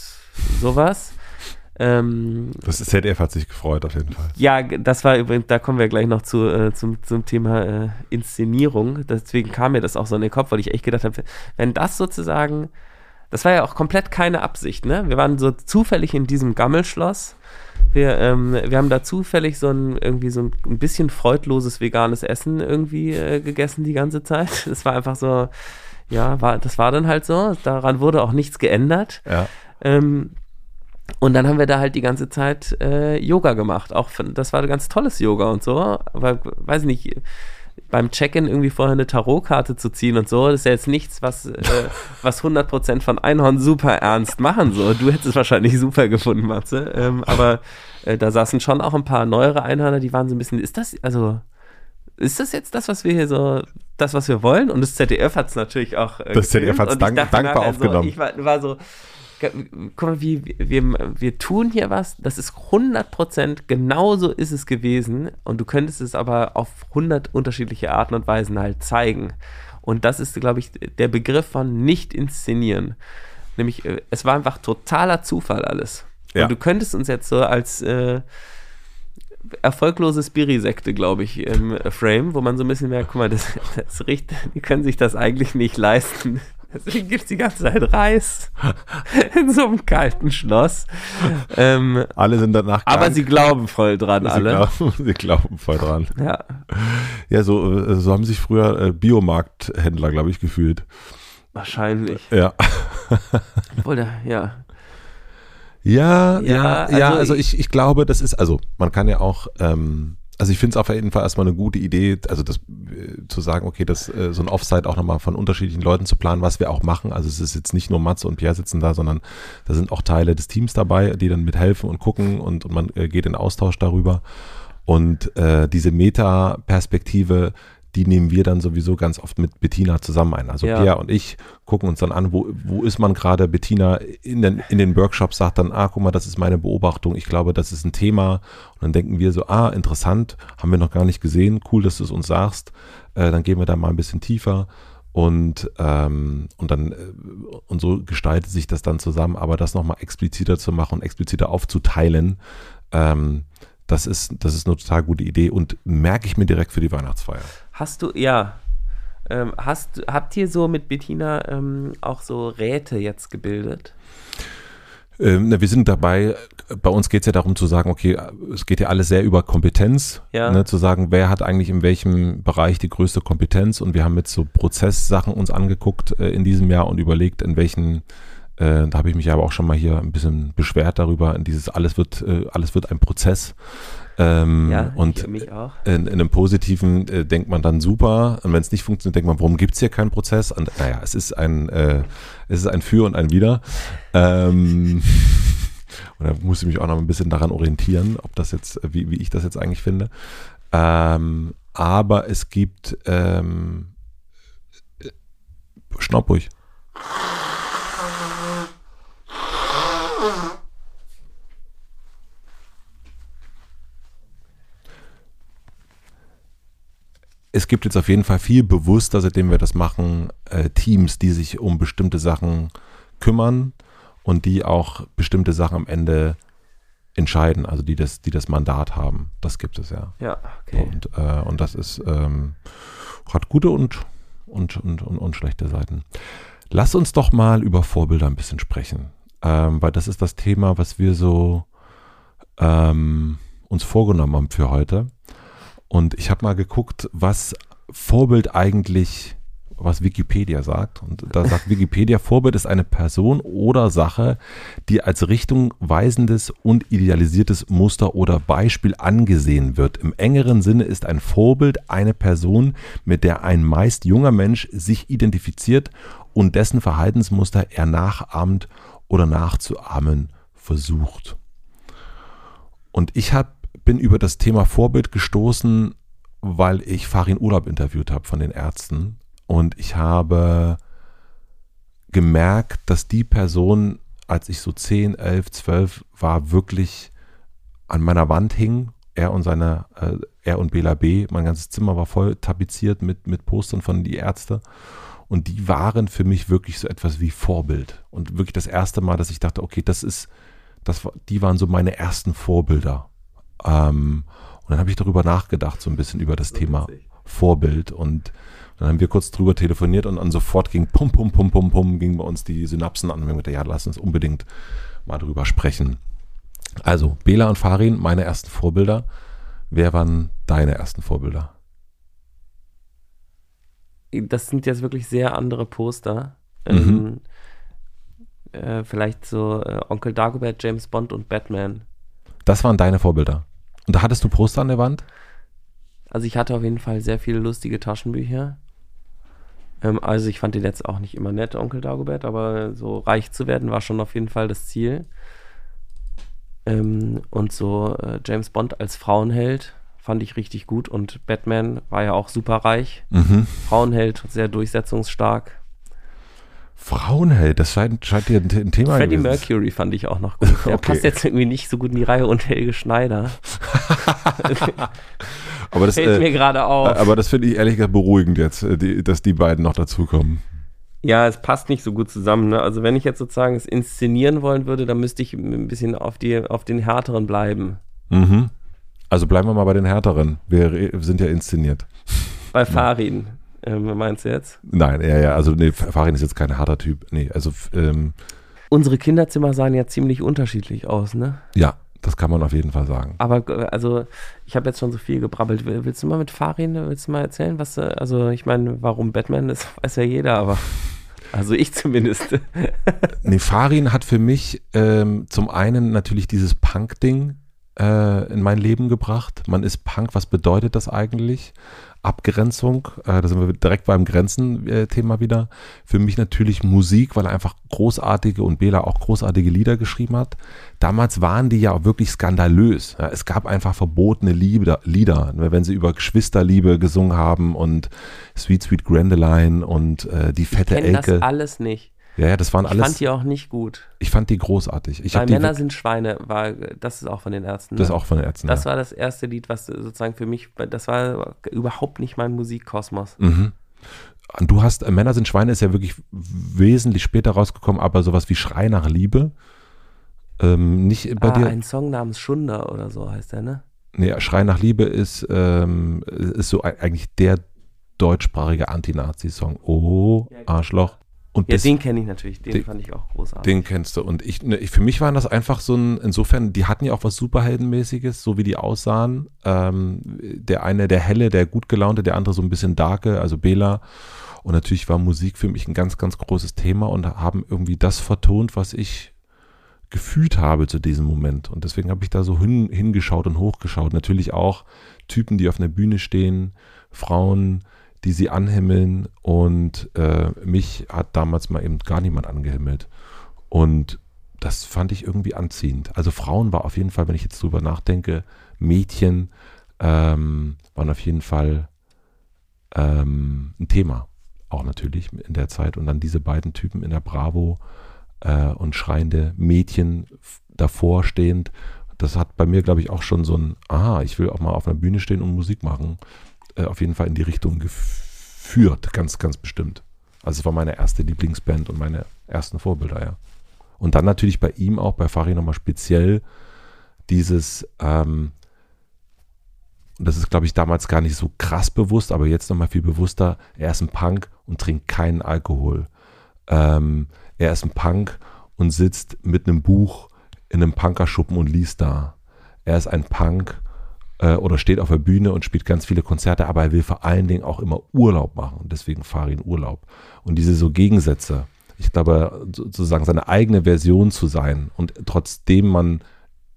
sowas. Ähm, das ZDF hat sich gefreut, auf jeden Fall. Ja, das war übrigens, da kommen wir gleich noch zu, äh, zum, zum Thema äh, Inszenierung. Deswegen kam mir das auch so in den Kopf, weil ich echt gedacht habe, wenn das sozusagen, das war ja auch komplett keine Absicht, ne? Wir waren so zufällig in diesem Gammelschloss. Wir, ähm, wir haben da zufällig so ein irgendwie so ein bisschen freudloses veganes Essen irgendwie äh, gegessen die ganze Zeit. Das war einfach so, ja, war, das war dann halt so. Daran wurde auch nichts geändert. Ja. Ähm, und dann haben wir da halt die ganze Zeit äh, Yoga gemacht. Auch das war ein ganz tolles Yoga und so. Aber weiß nicht, beim Check-in irgendwie vorher eine Tarotkarte zu ziehen und so, das ist ja jetzt nichts, was, äh, was 100% von Einhorn super ernst machen. So. Du hättest es wahrscheinlich super gefunden, Matze. Ähm, aber äh, da saßen schon auch ein paar neuere Einhörner, die waren so ein bisschen, ist das, also, ist das jetzt das, was wir hier so, das, was wir wollen? Und das ZDF hat es natürlich auch. Äh, das ZDF hat es dank, dankbar aufgenommen. So, ich war, war so, guck mal, wie, wir, wir tun hier was, das ist 100% genauso ist es gewesen und du könntest es aber auf 100 unterschiedliche Arten und Weisen halt zeigen. Und das ist, glaube ich, der Begriff von nicht inszenieren. Nämlich, äh, es war einfach totaler Zufall alles. Ja. Und du könntest uns jetzt so als äh, erfolglose Spiri-Sekte, glaube ich, im Frame, wo man so ein bisschen merkt, guck mal, das, das riecht, die können sich das eigentlich nicht leisten, Deswegen gibt es die ganze Zeit Reis in so einem kalten Schloss. Ähm, alle sind danach krank. Aber sie glauben voll dran, sie alle. Glauben, sie glauben voll dran. Ja. Ja, so, äh, so haben sich früher äh, Biomarkthändler, glaube ich, gefühlt. Wahrscheinlich. Ja. Obwohl, ja. Ja, ja, Ja, also, ja, also ich, ich glaube, das ist, also man kann ja auch, ähm, also ich finde es auf jeden Fall erstmal eine gute Idee, also das äh, zu sagen, okay, das äh, so ein Offside auch nochmal von unterschiedlichen Leuten zu planen, was wir auch machen. Also es ist jetzt nicht nur Matze und Pierre sitzen da, sondern da sind auch Teile des Teams dabei, die dann mithelfen und gucken und, und man äh, geht in Austausch darüber. Und äh, diese Meta-Perspektive, die nehmen wir dann sowieso ganz oft mit Bettina zusammen ein. Also Ja. Pierre und ich gucken uns dann an, wo, wo ist man gerade. Bettina in den, in den Workshops sagt dann, ah, guck mal, das ist meine Beobachtung. Ich glaube, das ist ein Thema. Und dann denken wir so, ah, interessant, haben wir noch gar nicht gesehen. Cool, dass du es uns sagst. Äh, dann gehen wir da mal ein bisschen tiefer. Und, ähm, und dann, äh, und so gestaltet sich das dann zusammen. Aber das nochmal expliziter zu machen und expliziter aufzuteilen, ähm, das ist, das ist eine total gute Idee und merke ich mir direkt für die Weihnachtsfeier. Hast du, ja. Ähm, hast, habt ihr so mit Bettina ähm, auch so Räte jetzt gebildet? Ähm, na, wir sind dabei, bei uns geht es ja darum zu sagen, okay, es geht ja alles sehr über Kompetenz, Ja. ne, zu sagen, wer hat eigentlich in welchem Bereich die größte Kompetenz und wir haben jetzt so Prozesssachen uns angeguckt äh, in diesem Jahr und überlegt, in welchen, äh, da habe ich mich aber auch schon mal hier ein bisschen beschwert darüber, in dieses alles wird, äh, alles wird ein Prozess. Ähm, Ja, und ich, mich auch. in, in einem positiven äh, denkt man dann super und wenn es nicht funktioniert, denkt man, warum gibt es hier keinen Prozess? Und naja, es ist ein, äh, es ist ein Für und ein Wider. Ähm, und da muss ich mich auch noch ein bisschen daran orientieren, ob das jetzt, äh, wie, wie ich das jetzt eigentlich finde. Ähm, aber es gibt ähm, äh, Schnaub ruhig. Es gibt jetzt auf jeden Fall viel bewusster, seitdem wir das machen, äh, Teams, die sich um bestimmte Sachen kümmern und die auch bestimmte Sachen am Ende entscheiden, also die das, die das Mandat haben. Das gibt es ja. Ja, okay. Und, äh, und das ist, ähm, hat gute und, und, und, und, und schlechte Seiten. Lass uns doch mal über Vorbilder ein bisschen sprechen, ähm, weil das ist das Thema, was wir so ähm, uns vorgenommen haben für heute. Und ich habe mal geguckt, was Vorbild eigentlich, was Wikipedia sagt. Und da sagt Wikipedia, Vorbild ist eine Person oder Sache, die als richtungweisendes und idealisiertes Muster oder Beispiel angesehen wird. Im engeren Sinne ist ein Vorbild eine Person, mit der ein meist junger Mensch sich identifiziert und dessen Verhaltensmuster er nachahmt oder nachzuahmen versucht. Und ich hab, bin über das Thema Vorbild gestoßen, weil ich Farin Urlaub interviewt habe von den Ärzten. Und ich habe gemerkt, dass die Person, als ich so 10, 11, 12 war, wirklich an meiner Wand hing. Er und seine, äh, er und Bela B. Mein ganzes Zimmer war voll tapeziert mit, mit Postern von die Ärzte. Und die waren für mich wirklich so etwas wie Vorbild. Und wirklich das erste Mal, dass ich dachte, okay, das ist, das die waren so meine ersten Vorbilder. Ähm, und dann habe ich darüber nachgedacht, so ein bisschen über das Thema Vorbild. Und dann haben wir kurz drüber telefoniert und dann sofort ging pum, pum, pum, pum, pum, ging bei uns die Synapsen an. Und wir haben gesagt, ja, lass uns unbedingt mal drüber sprechen. Also, Bela und Farin, meine ersten Vorbilder. Wer waren deine ersten Vorbilder? Das sind jetzt wirklich sehr andere Poster. Mhm. Ähm, äh, vielleicht so äh, Onkel Dagobert, James Bond und Batman. Das waren deine Vorbilder. Und da hattest du Poster an der Wand? Also ich hatte auf jeden Fall sehr viele lustige Taschenbücher. Ähm, also ich fand den jetzt auch nicht immer nett, Onkel Dagobert, aber so reich zu werden war schon auf jeden Fall das Ziel. Ähm, und so äh, James Bond als Frauenheld fand ich richtig gut und Batman war ja auch super reich. Mhm. Frauenheld, sehr durchsetzungsstark. Frauenheld, das scheint, scheint dir ein, ein Thema Freddie. Mercury fand ich auch noch gut. Der Okay. passt jetzt irgendwie nicht so gut in die Reihe und Helge Schneider. Aber das, Fällt mir äh, gerade auf. aber das finde ich ehrlich gesagt beruhigend jetzt, äh, die, dass die beiden noch dazukommen. Ja, es passt nicht so gut zusammen. Ne? Also wenn ich jetzt sozusagen es inszenieren wollen würde, dann müsste ich ein bisschen auf, die, auf den härteren bleiben. Mhm. Also bleiben wir mal bei den härteren. Wir sind ja inszeniert. Bei Farin, ähm, meinst du jetzt? Nein, ja, ja, also nee, Farin ist jetzt kein harter Typ. Nee, also ähm, Unsere Kinderzimmer sahen ja ziemlich unterschiedlich aus, ne? ja, das kann man auf jeden Fall sagen. Aber äh, also, ich habe jetzt schon so viel gebrabbelt. Will- Willst du mal mit Farin, willst du mal erzählen, was, äh, also ich meine, warum Batman ist, weiß ja jeder, aber Also ich zumindest. nee, Farin hat für mich ähm, zum einen natürlich dieses Punk-Ding äh, in mein Leben gebracht. Man ist Punk, was bedeutet das eigentlich? Abgrenzung, äh, da sind wir direkt beim Grenzen-Thema wieder. Für mich natürlich Musik, weil er einfach großartige und Bela auch großartige Lieder geschrieben hat. Damals waren die ja auch wirklich skandalös. Ja, es gab einfach verbotene Lieder, Lieder, wenn sie über Geschwisterliebe gesungen haben und Sweet Sweet Grandeline und äh, die fette ich Elke. das alles nicht. Ja, ja, das waren ich alles. Ich fand die auch nicht gut. Ich fand die großartig. Ich Weil Männer sind Schweine, war, das ist auch von den Ärzten. Ne? Das ist auch von den Ärzten. Das ja. war das erste Lied, was sozusagen für mich, das war überhaupt nicht mein Musikkosmos. Mhm. Du hast, äh, Männer sind Schweine ist ja wirklich wesentlich später rausgekommen, aber sowas wie Schrei nach Liebe. Ähm, nicht bei ah, dir. Ein Song namens Schunder oder so heißt der, ne? Nee, Schrei nach Liebe ist, ähm, ist so eigentlich der deutschsprachige Anti-Nazi-Song. Oh, Arschloch. Und ja, das, den kenne ich natürlich, den, den, fand ich auch großartig. Den kennst du. Und ich, ne, für mich waren das einfach so ein, insofern, die hatten ja auch was Superheldenmäßiges, so wie die aussahen. Ähm, der eine, der helle, der gut gelaunte, der andere so ein bisschen darke, also Bela. Und natürlich war Musik für mich ein ganz, ganz großes Thema und haben irgendwie das vertont, was ich gefühlt habe zu diesem Moment. Und deswegen habe ich da so hin, hingeschaut und hochgeschaut. Natürlich auch Typen, die auf einer Bühne stehen, Frauen, die sie anhimmeln und äh, mich hat damals mal eben gar niemand angehimmelt. Und das fand ich irgendwie anziehend. Also Frauen war auf jeden Fall, wenn ich jetzt drüber nachdenke, Mädchen ähm, waren auf jeden Fall ähm, ein Thema. Auch natürlich in der Zeit. Und dann diese beiden Typen in der Bravo äh, und schreiende Mädchen davor stehend. Das hat bei mir, glaube ich, auch schon so ein, aha, ich will auch mal auf einer Bühne stehen und Musik machen äh, auf jeden Fall in die Richtung geführt, ganz, ganz bestimmt. Also es war meine erste Lieblingsband und meine ersten Vorbilder, ja. Und dann natürlich bei ihm auch, bei Fari nochmal speziell dieses, ähm, und das ist, glaube ich, damals gar nicht so krass bewusst, aber jetzt nochmal viel bewusster, er ist ein Punk und trinkt keinen Alkohol. Ähm, er ist ein Punk und sitzt mit einem Buch in einem Punkerschuppen und liest da. Er ist ein Punk äh, oder steht auf der Bühne und spielt ganz viele Konzerte, aber er will vor allen Dingen auch immer Urlaub machen. Deswegen fahre ich in Urlaub. Und diese so Gegensätze, ich glaube, sozusagen seine eigene Version zu sein und trotzdem man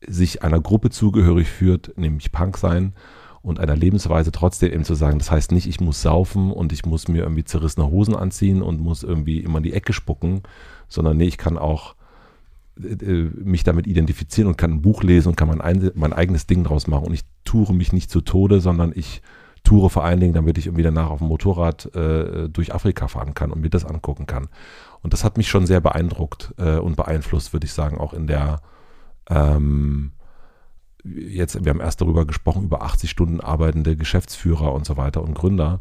sich einer Gruppe zugehörig führt, nämlich Punk sein und einer Lebensweise trotzdem eben zu sagen, das heißt nicht, ich muss saufen und ich muss mir irgendwie zerrissene Hosen anziehen und muss irgendwie immer in die Ecke spucken, sondern nee, ich kann auch mich damit identifizieren und kann ein Buch lesen und kann mein, ein, mein eigenes Ding draus machen. Und ich tue mich nicht zu Tode, sondern ich tue vor allen Dingen, damit ich irgendwie danach auf dem Motorrad äh, durch Afrika fahren kann und mir das angucken kann. Und das hat mich schon sehr beeindruckt äh, und beeinflusst, würde ich sagen, auch in der ähm, jetzt, wir haben erst darüber gesprochen, über 80 Stunden arbeitende Geschäftsführer und so weiter und Gründer.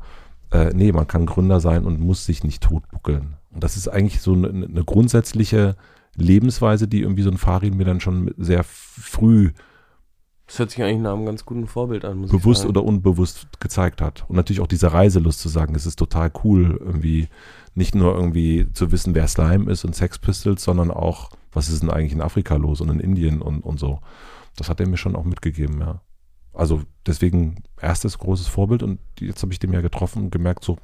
Äh, nee, man kann Gründer sein und muss sich nicht totbuckeln. Und das ist eigentlich so eine, eine grundsätzliche Lebensweise, die irgendwie so ein Farin mir dann schon sehr früh das hört sich eigentlich nach einem ganz guten Vorbild an. Muss bewusst oder unbewusst gezeigt hat. Und natürlich auch diese Reiselust zu sagen, es ist total cool, irgendwie nicht nur irgendwie zu wissen, wer Slime ist und Sex Pistols, sondern auch, was ist denn eigentlich in Afrika los und in Indien und, und so. Das hat er mir schon auch mitgegeben, ja. Also deswegen erstes großes Vorbild und jetzt habe ich den ja getroffen und gemerkt, so,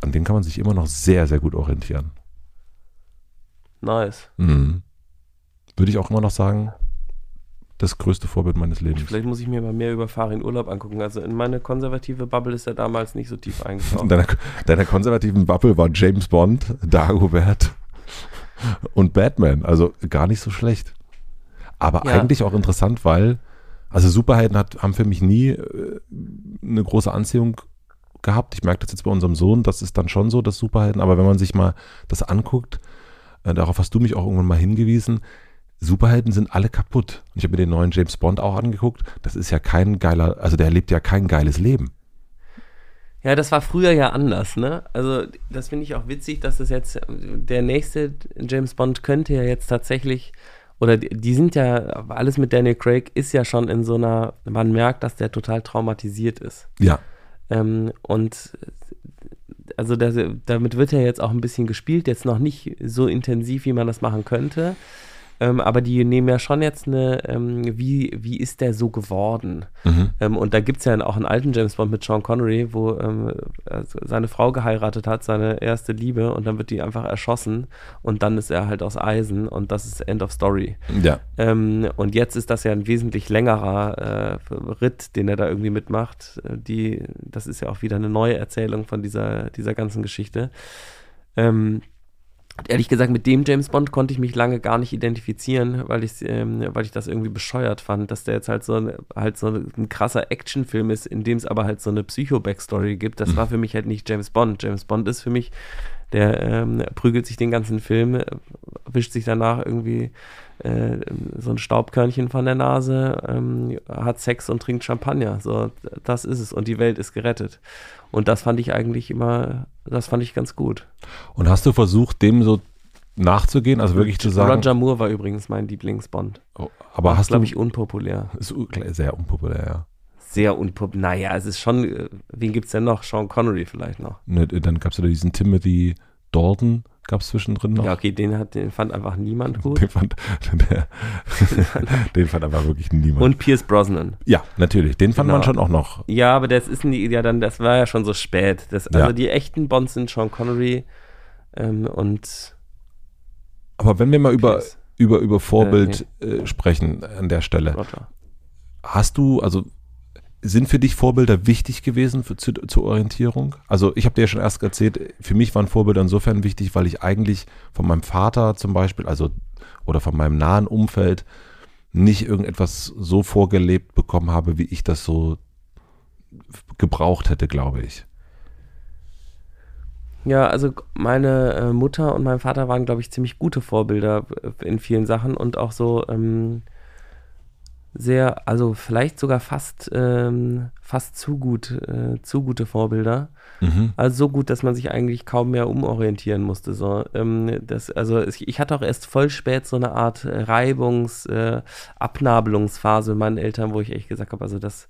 an den kann man sich immer noch sehr, sehr gut orientieren. Nice. Mhm. Würde ich auch immer noch sagen, das größte Vorbild meines Lebens. Vielleicht muss ich mir mal mehr über Farin Urlaub angucken. Also in meine konservative Bubble ist er damals nicht so tief eingetaucht. In deiner, deiner konservativen Bubble war James Bond, Dagobert und Batman. Also gar nicht so schlecht. Aber ja. eigentlich auch interessant, weil, also Superhelden hat, haben für mich nie äh, eine große Anziehung gehabt. Ich merke das jetzt bei unserem Sohn, das ist dann schon so, dass Superhelden, aber wenn man sich mal das anguckt, darauf hast du mich auch irgendwann mal hingewiesen, Superhelden sind alle kaputt. Ich habe mir den neuen James Bond auch angeguckt. Das ist ja kein geiler, also der lebt ja kein geiles Leben. Ja, das war früher ja anders, ne? Also, das finde ich auch witzig, dass das jetzt der nächste James Bond könnte ja jetzt tatsächlich, oder die, die sind ja, alles mit Daniel Craig ist ja schon in so einer, man merkt, dass der total traumatisiert ist. Ja. Ähm, und also das, damit wird ja jetzt auch ein bisschen gespielt, jetzt noch nicht so intensiv, wie man das machen könnte. Ähm, aber die nehmen ja schon jetzt eine, ähm, wie, wie ist der so geworden? Mhm. Ähm, und da gibt es ja auch einen alten James Bond mit Sean Connery, wo ähm, also seine Frau geheiratet hat, seine erste Liebe, und dann wird die einfach erschossen und dann ist er halt aus Eisen und das ist End of Story. Ja. Ähm, und jetzt ist das ja ein wesentlich längerer äh, Ritt, den er da irgendwie mitmacht. Äh, Die, das ist ja auch wieder eine neue Erzählung von dieser, dieser ganzen Geschichte. Ähm, ehrlich gesagt, mit dem James Bond konnte ich mich lange gar nicht identifizieren, weil ich, ähm, weil ich das irgendwie bescheuert fand, dass der jetzt halt so ein, halt so ein krasser Actionfilm ist, in dem es aber halt so eine Psycho-Backstory gibt. Das Mhm. war für mich halt nicht James Bond. James Bond ist für mich, der ähm, prügelt sich den ganzen Film, wischt sich danach irgendwie äh, so ein Staubkörnchen von der Nase, ähm, hat Sex und trinkt Champagner. So, das ist es. Und die Welt ist gerettet. Und das fand ich eigentlich immer, das fand ich ganz gut. Und hast du versucht, dem so nachzugehen, also wirklich zu sagen, Roger Moore war übrigens mein Lieblingsbond. oh, aber hast du, glaube ich, unpopulär. ist sehr unpopulär, ja. Sehr unpopulär. Naja, es ist schon, äh, wen gibt's denn noch? Sean Connery vielleicht noch. Ne, dann gab es ja diesen Timothy Dalton, gab es zwischendrin noch. Ja, okay, den, hat, den fand einfach niemand gut. Den fand, der, den fand aber wirklich niemand. Und Pierce Brosnan. ja, natürlich, den fand man Genau. schon auch noch. Ja, aber das ist nie, ja dann, das war ja schon so spät. Das, also Ja. die echten Bonds sind Sean Connery ähm, und Aber wenn wir mal über, Pierce über, über Vorbild äh, sprechen an der Stelle, Roger. hast du, also sind für dich Vorbilder wichtig gewesen für, zu, zur Orientierung? Also ich habe dir ja schon erst erzählt, für mich waren Vorbilder insofern wichtig, weil ich eigentlich von meinem Vater zum Beispiel, also oder von meinem nahen Umfeld nicht irgendetwas so vorgelebt bekommen habe, wie ich das so gebraucht hätte, glaube ich. Ja, also meine äh, Mutter und mein Vater waren, glaube ich, ziemlich gute Vorbilder äh, in vielen Sachen und auch so ähm, sehr, also vielleicht sogar fast, ähm, fast zu gut, äh, zu gute Vorbilder. Mhm. Also so gut, dass man sich eigentlich kaum mehr umorientieren musste. So. Ähm, das, also ich hatte auch erst voll spät so eine Art Reibungs-, äh, Abnabelungsphase mit meinen Eltern, wo ich echt gesagt habe, also das,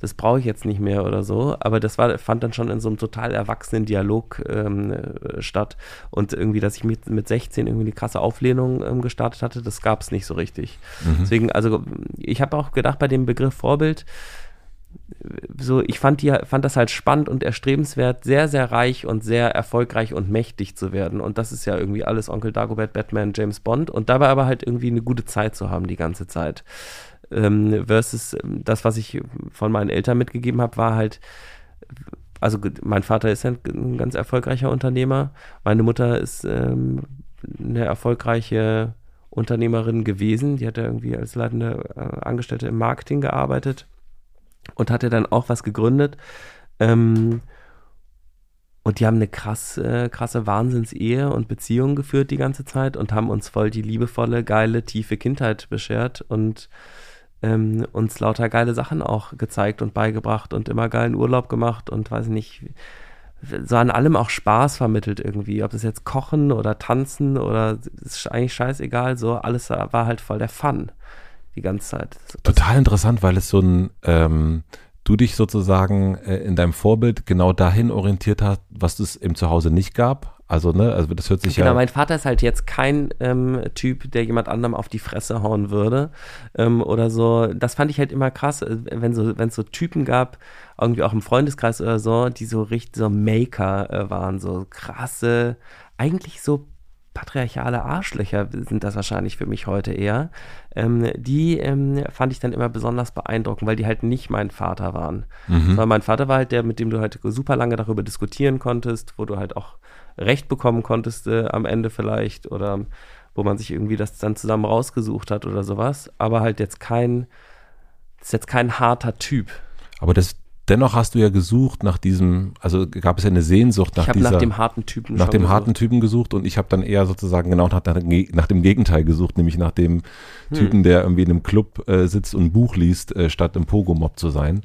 das brauche ich jetzt nicht mehr oder so. Aber das war, fand dann schon in so einem total erwachsenen Dialog ähm, äh, statt. Und irgendwie, dass ich mit, mit 16 irgendwie eine krasse Auflehnung ähm, gestartet hatte, das gab es nicht so richtig. Mhm. Deswegen, also ich habe auch gedacht bei dem Begriff Vorbild, so, ich fand, die, fand das halt spannend und erstrebenswert, sehr, sehr reich und sehr erfolgreich und mächtig zu werden. Und das ist ja irgendwie alles Onkel Dagobert, Batman, James Bond. Und dabei aber halt irgendwie eine gute Zeit zu haben die ganze Zeit. Ähm, versus ähm, das, was ich von meinen Eltern mitgegeben habe, war halt, also mein Vater ist ja ein, ganz erfolgreicher Unternehmer. Meine Mutter ist ähm, eine erfolgreiche Unternehmerin gewesen. Die hat ja irgendwie als leitende äh, Angestellte im Marketing gearbeitet und hatte dann auch was gegründet. Ähm, und die haben eine krass, äh, krasse Wahnsinnsehe und Beziehung geführt die ganze Zeit und haben uns voll die liebevolle, geile, tiefe Kindheit beschert und ähm, uns lauter geile Sachen auch gezeigt und beigebracht und immer geilen Urlaub gemacht und weiß nicht, so an allem auch Spaß vermittelt irgendwie. Ob das jetzt Kochen oder Tanzen oder ist eigentlich scheißegal, so alles war halt voll der Fun die ganze Zeit. Total interessant, weil es so ein, ähm, du dich sozusagen äh, in deinem Vorbild genau dahin orientiert hast, was es im Zuhause nicht gab. Also, ne, also das hört sich Genau, ja. mein Vater ist halt jetzt kein ähm, Typ, der jemand anderem auf die Fresse hauen würde ähm, oder so. Das fand ich halt immer krass, äh, wenn so, wenn es so Typen gab, irgendwie auch im Freundeskreis oder so, die so richtig so Maker äh, waren, so krasse, eigentlich so patriarchale Arschlöcher sind das wahrscheinlich für mich heute eher. Ähm, die ähm, fand ich dann immer besonders beeindruckend, weil die halt nicht mein Vater waren. Mhm. Weil mein Vater war halt der, mit dem du halt super lange darüber diskutieren konntest, wo du halt auch Recht bekommen konntest äh, am Ende vielleicht oder wo man sich irgendwie das dann zusammen rausgesucht hat oder sowas. Aber halt jetzt kein, ist jetzt kein harter Typ. Aber das, dennoch hast du ja gesucht nach diesem, also gab es ja eine Sehnsucht nach ich habe dieser, nach dem harten Typen nach dem gesucht. harten Typen gesucht und ich habe dann eher sozusagen genau nach, nach, nach dem Gegenteil gesucht, nämlich nach dem Hm. Typen, der irgendwie in einem Club äh, sitzt und ein Buch liest, äh, statt im Pogo-Mob zu sein.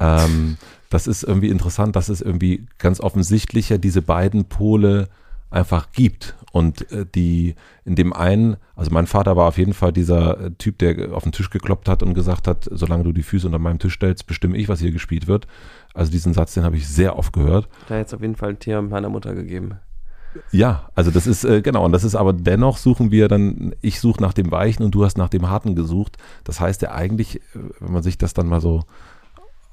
Ähm, das ist irgendwie interessant, dass es irgendwie ganz offensichtlich ja diese beiden Pole einfach gibt. Und äh, die in dem einen, also mein Vater war auf jeden Fall dieser äh, Typ, der auf den Tisch gekloppt hat und gesagt hat, solange du die Füße unter meinem Tisch stellst, bestimme ich, was hier gespielt wird. Also diesen Satz, den habe ich sehr oft gehört. Da hat jetzt auf jeden Fall ein Thema mit meiner Mutter gegeben. Ja, also das ist, äh, genau, und das ist aber dennoch suchen wir dann, ich suche nach dem Weichen und du hast nach dem Harten gesucht. Das heißt ja eigentlich, wenn man sich das dann mal so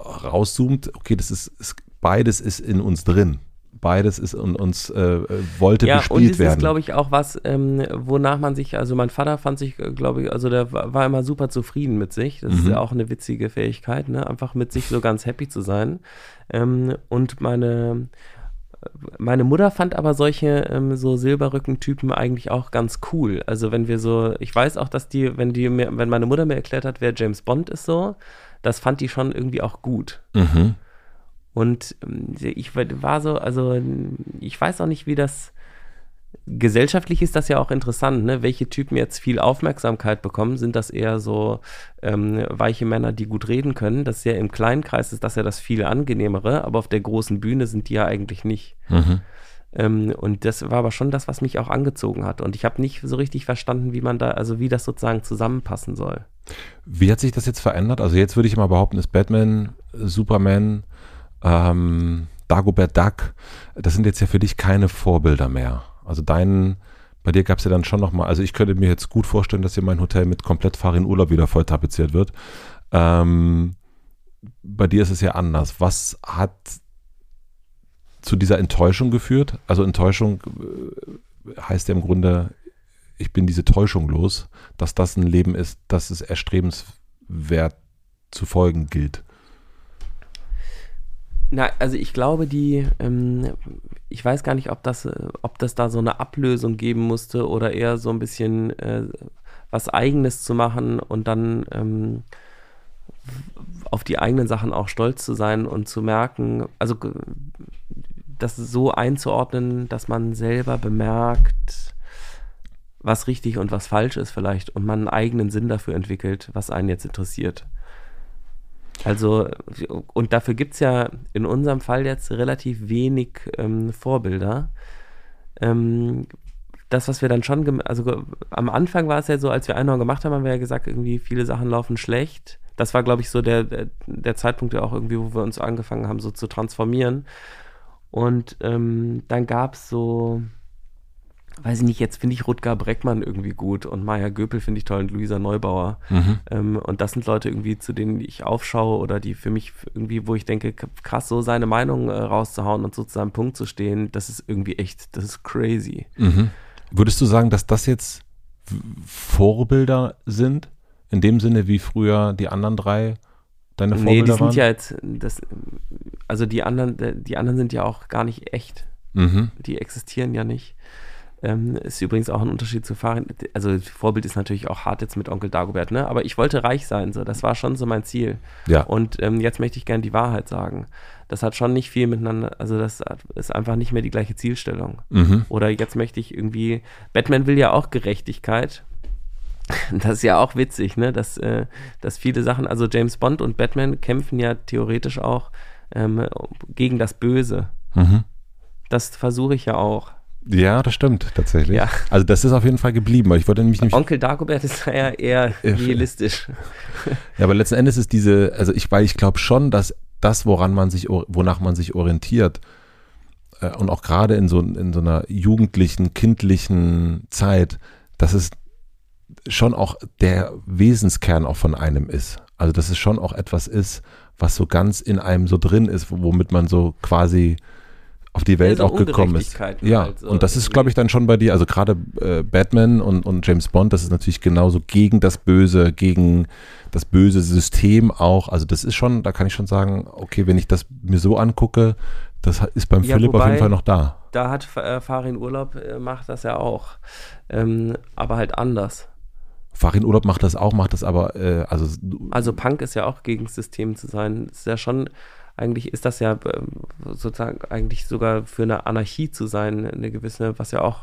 rauszoomt, okay, das ist, ist beides ist in uns drin. Beides ist in uns äh, wollte ja, bespielt und es werden. ist, glaube ich, auch was, ähm, wonach man sich, also mein Vater fand sich, äh, glaube ich, also der war immer super zufrieden mit sich. Das ist Mhm. ja auch eine witzige Fähigkeit, ne? Einfach mit sich so ganz happy zu sein. Ähm, und meine, meine Mutter fand aber solche ähm, so Silberrücken-Typen eigentlich auch ganz cool. Also wenn wir so, ich weiß auch, dass die, wenn die mir, wenn meine Mutter mir erklärt hat, wer James Bond ist so, das fand die schon irgendwie auch gut. mhm. Und ähm, ich war so, also ich weiß auch nicht, wie das gesellschaftlich ist das ja auch interessant, ne? Welche Typen jetzt viel Aufmerksamkeit bekommen, sind das eher so ähm, weiche Männer, die gut reden können. Das ist ja im kleinen Kreis ist das ja das viel angenehmere, aber auf der großen Bühne sind die ja eigentlich nicht. Mhm. Ähm, und das war aber schon das, was mich auch angezogen hat. Und ich habe nicht so richtig verstanden, wie man da, also wie das sozusagen zusammenpassen soll. Wie hat sich das jetzt verändert? Also jetzt würde ich mal behaupten, ist Batman, Superman, ähm, Dagobert Duck, das sind jetzt ja für dich keine Vorbilder mehr. Also dein, bei dir gab es ja dann schon nochmal, also ich könnte mir jetzt gut vorstellen, dass hier mein Hotel mit komplett Farin Urlaub wieder voll tapeziert wird. Ähm, bei dir ist es ja anders. Was hat zu dieser Enttäuschung geführt? Also Enttäuschung äh, heißt ja im Grunde, ich bin diese Täuschung los, dass das ein Leben ist, das es erstrebenswert zu folgen gilt. Na, also ich glaube, die, ähm, ich weiß gar nicht, ob das, äh, ob das da so eine Ablösung geben musste oder eher so ein bisschen äh, was Eigenes zu machen und dann ähm, auf die eigenen Sachen auch stolz zu sein und zu merken, also g- das so einzuordnen, dass man selber bemerkt, was richtig und was falsch ist vielleicht und man einen eigenen Sinn dafür entwickelt, was einen jetzt interessiert. Also, und dafür gibt es ja in unserem Fall jetzt relativ wenig ähm, Vorbilder. Ähm, das, was wir dann schon, also am Anfang war es ja so, als wir Einhorn gemacht haben, haben wir ja gesagt, irgendwie viele Sachen laufen schlecht. Das war, glaube ich, so der, der, der Zeitpunkt ja auch irgendwie, wo wir uns angefangen haben, so zu transformieren. Und ähm, dann gab es so, weiß ich nicht, jetzt finde ich Rutger Breckmann irgendwie gut und Maya Göpel finde ich toll und Luisa Neubauer. Mhm. Ähm, und das sind Leute irgendwie, zu denen ich aufschaue oder die für mich irgendwie, wo ich denke, krass, so seine Meinung äh, rauszuhauen und so zu seinem Punkt zu stehen, das ist irgendwie echt, das ist crazy. Mhm. Würdest du sagen, dass das jetzt Vorbilder sind? In dem Sinne, wie früher die anderen drei deine Nee, Vorbilder die sind waren? ja jetzt, das, also die anderen, die anderen sind ja auch gar nicht echt. mhm. Die existieren ja nicht. Ähm, ist übrigens auch ein Unterschied zu Farin. Also Vorbild ist natürlich auch hart jetzt mit Onkel Dagobert, ne? Aber ich wollte reich sein, so. Das war schon so mein Ziel. Ja. Und ähm, jetzt möchte ich gerne die Wahrheit sagen. Das hat schon nicht viel miteinander, also das ist einfach nicht mehr die gleiche Zielstellung. Mhm. Oder jetzt möchte ich irgendwie, Batman will ja auch Gerechtigkeit. Das ist ja auch witzig, ne? Dass, äh, dass viele Sachen, also James Bond und Batman kämpfen ja theoretisch auch ähm, gegen das Böse. Mhm. Das versuche ich ja auch. Ja, das stimmt tatsächlich. Ja. Also das ist auf jeden Fall geblieben, weil ich wollte nämlich nicht. Onkel Dagobert ist ja eher nihilistisch. Ja, aber letzten Endes ist diese, also ich, weil ich glaube schon, dass das, woran man sich, wonach man sich orientiert, äh, und auch gerade in so, in so einer jugendlichen, kindlichen Zeit, dass es schon auch der Wesenskern auch von einem ist. Also dass es schon auch etwas ist, was so ganz in einem so drin ist, wo- womit man so quasi auf die Welt so auch gekommen ist. Ja, halt so und das ist, glaube ich, dann schon bei dir, also gerade äh, Batman und, und James Bond, das ist natürlich genauso gegen das Böse, gegen das böse System auch. Also das ist schon, da kann ich schon sagen, okay, wenn ich das mir so angucke, das ist beim Ja, Philipp auf wobei- jeden Fall noch da. Da hat äh, Farin Urlaub, äh, macht das ja auch. Ähm, aber halt anders. Farin Urlaub macht das auch, macht das aber, äh, also Also Punk ist ja auch gegen das System zu sein. Ist ja schon, eigentlich ist das ja ähm, sozusagen eigentlich sogar für eine Anarchie zu sein, eine gewisse, was ja auch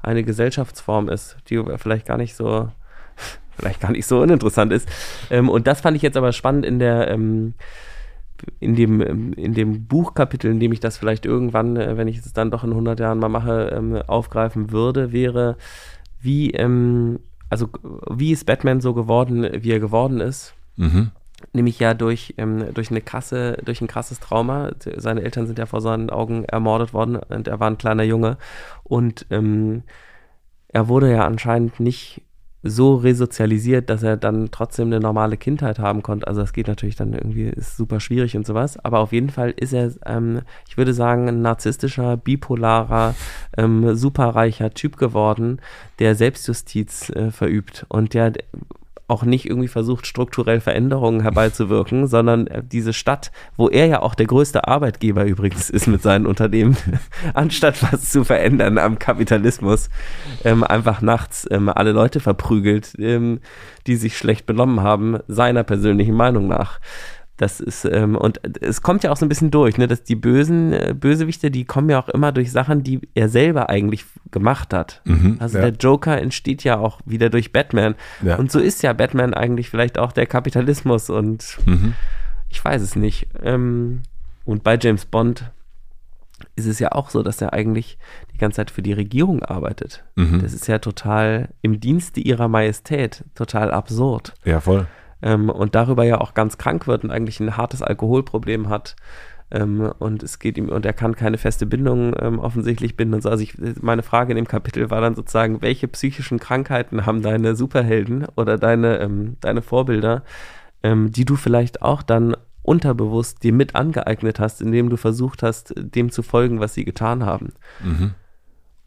eine Gesellschaftsform ist, die vielleicht gar nicht so, vielleicht gar nicht so uninteressant ist. Ähm, und das fand ich jetzt aber spannend in der, ähm, in dem, in dem Buchkapitel, in dem ich das vielleicht irgendwann, äh, wenn ich es dann doch in 100 Jahren mal mache, aufgreifen würde, wäre, wie, also wie ist Batman so geworden, wie er geworden ist? mhm. Nämlich ja durch, ähm, durch eine krasse, durch ein krasses Trauma. Seine Eltern sind ja vor seinen Augen ermordet worden und er war ein kleiner Junge. Und ähm, er wurde ja anscheinend nicht so resozialisiert, dass er dann trotzdem eine normale Kindheit haben konnte. Also das geht natürlich dann irgendwie, ist super schwierig und sowas. Aber auf jeden Fall ist er, ähm, ich würde sagen, ein narzisstischer, bipolarer, ähm, superreicher Typ geworden, der Selbstjustiz äh, verübt und der auch nicht irgendwie versucht, strukturell Veränderungen herbeizuwirken, sondern äh, diese Stadt, wo er ja auch der größte Arbeitgeber übrigens ist mit seinen Unternehmen, anstatt was zu verändern am Kapitalismus, ähm, einfach nachts ähm, alle Leute verprügelt, ähm, die sich schlecht benommen haben, seiner persönlichen Meinung nach. Das ist, ähm, und es kommt ja auch so ein bisschen durch, ne, dass die bösen äh, Bösewichte, die kommen ja auch immer durch Sachen, die er selber eigentlich gemacht hat. Mhm, also ja. der Joker entsteht ja auch wieder durch Batman. Ja. Und so ist ja Batman eigentlich vielleicht auch der Kapitalismus und mhm. ich weiß es nicht. Ähm, und bei James Bond ist es ja auch so, dass er eigentlich die ganze Zeit für die Regierung arbeitet. Mhm. Das ist ja total im Dienste ihrer Majestät, total absurd. Ja, voll ähm, und darüber ja auch ganz krank wird und eigentlich ein hartes Alkoholproblem hat. Ähm, und es geht ihm, und er kann keine feste Bindung ähm, offensichtlich binden und so. Also ich, meine Frage in dem Kapitel war dann sozusagen, welche psychischen Krankheiten haben deine Superhelden oder deine, ähm, deine Vorbilder, ähm, die du vielleicht auch dann unterbewusst dir mit angeeignet hast, indem du versucht hast, dem zu folgen, was sie getan haben. Mhm.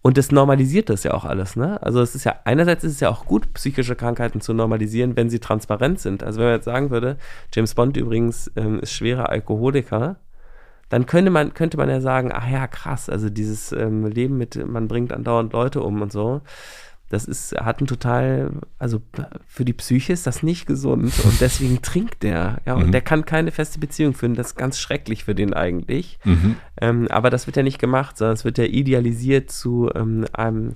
Und das normalisiert das ja auch alles, ne? Also es ist ja, einerseits ist es ja auch gut, psychische Krankheiten zu normalisieren, wenn sie transparent sind. Also wenn man jetzt sagen würde, James Bond übrigens ähm, ist schwerer Alkoholiker, dann könnte man, könnte man ja sagen, ach ja, krass, also dieses ähm, Leben mit, man bringt andauernd Leute um und so das ist, hat ein total, also für die Psyche ist das nicht gesund und deswegen trinkt der. Ja, und mhm. der kann keine feste Beziehung führen. Das ist ganz schrecklich für den eigentlich. Mhm. Ähm, aber das wird ja nicht gemacht, sondern es wird ja idealisiert zu ähm, einem,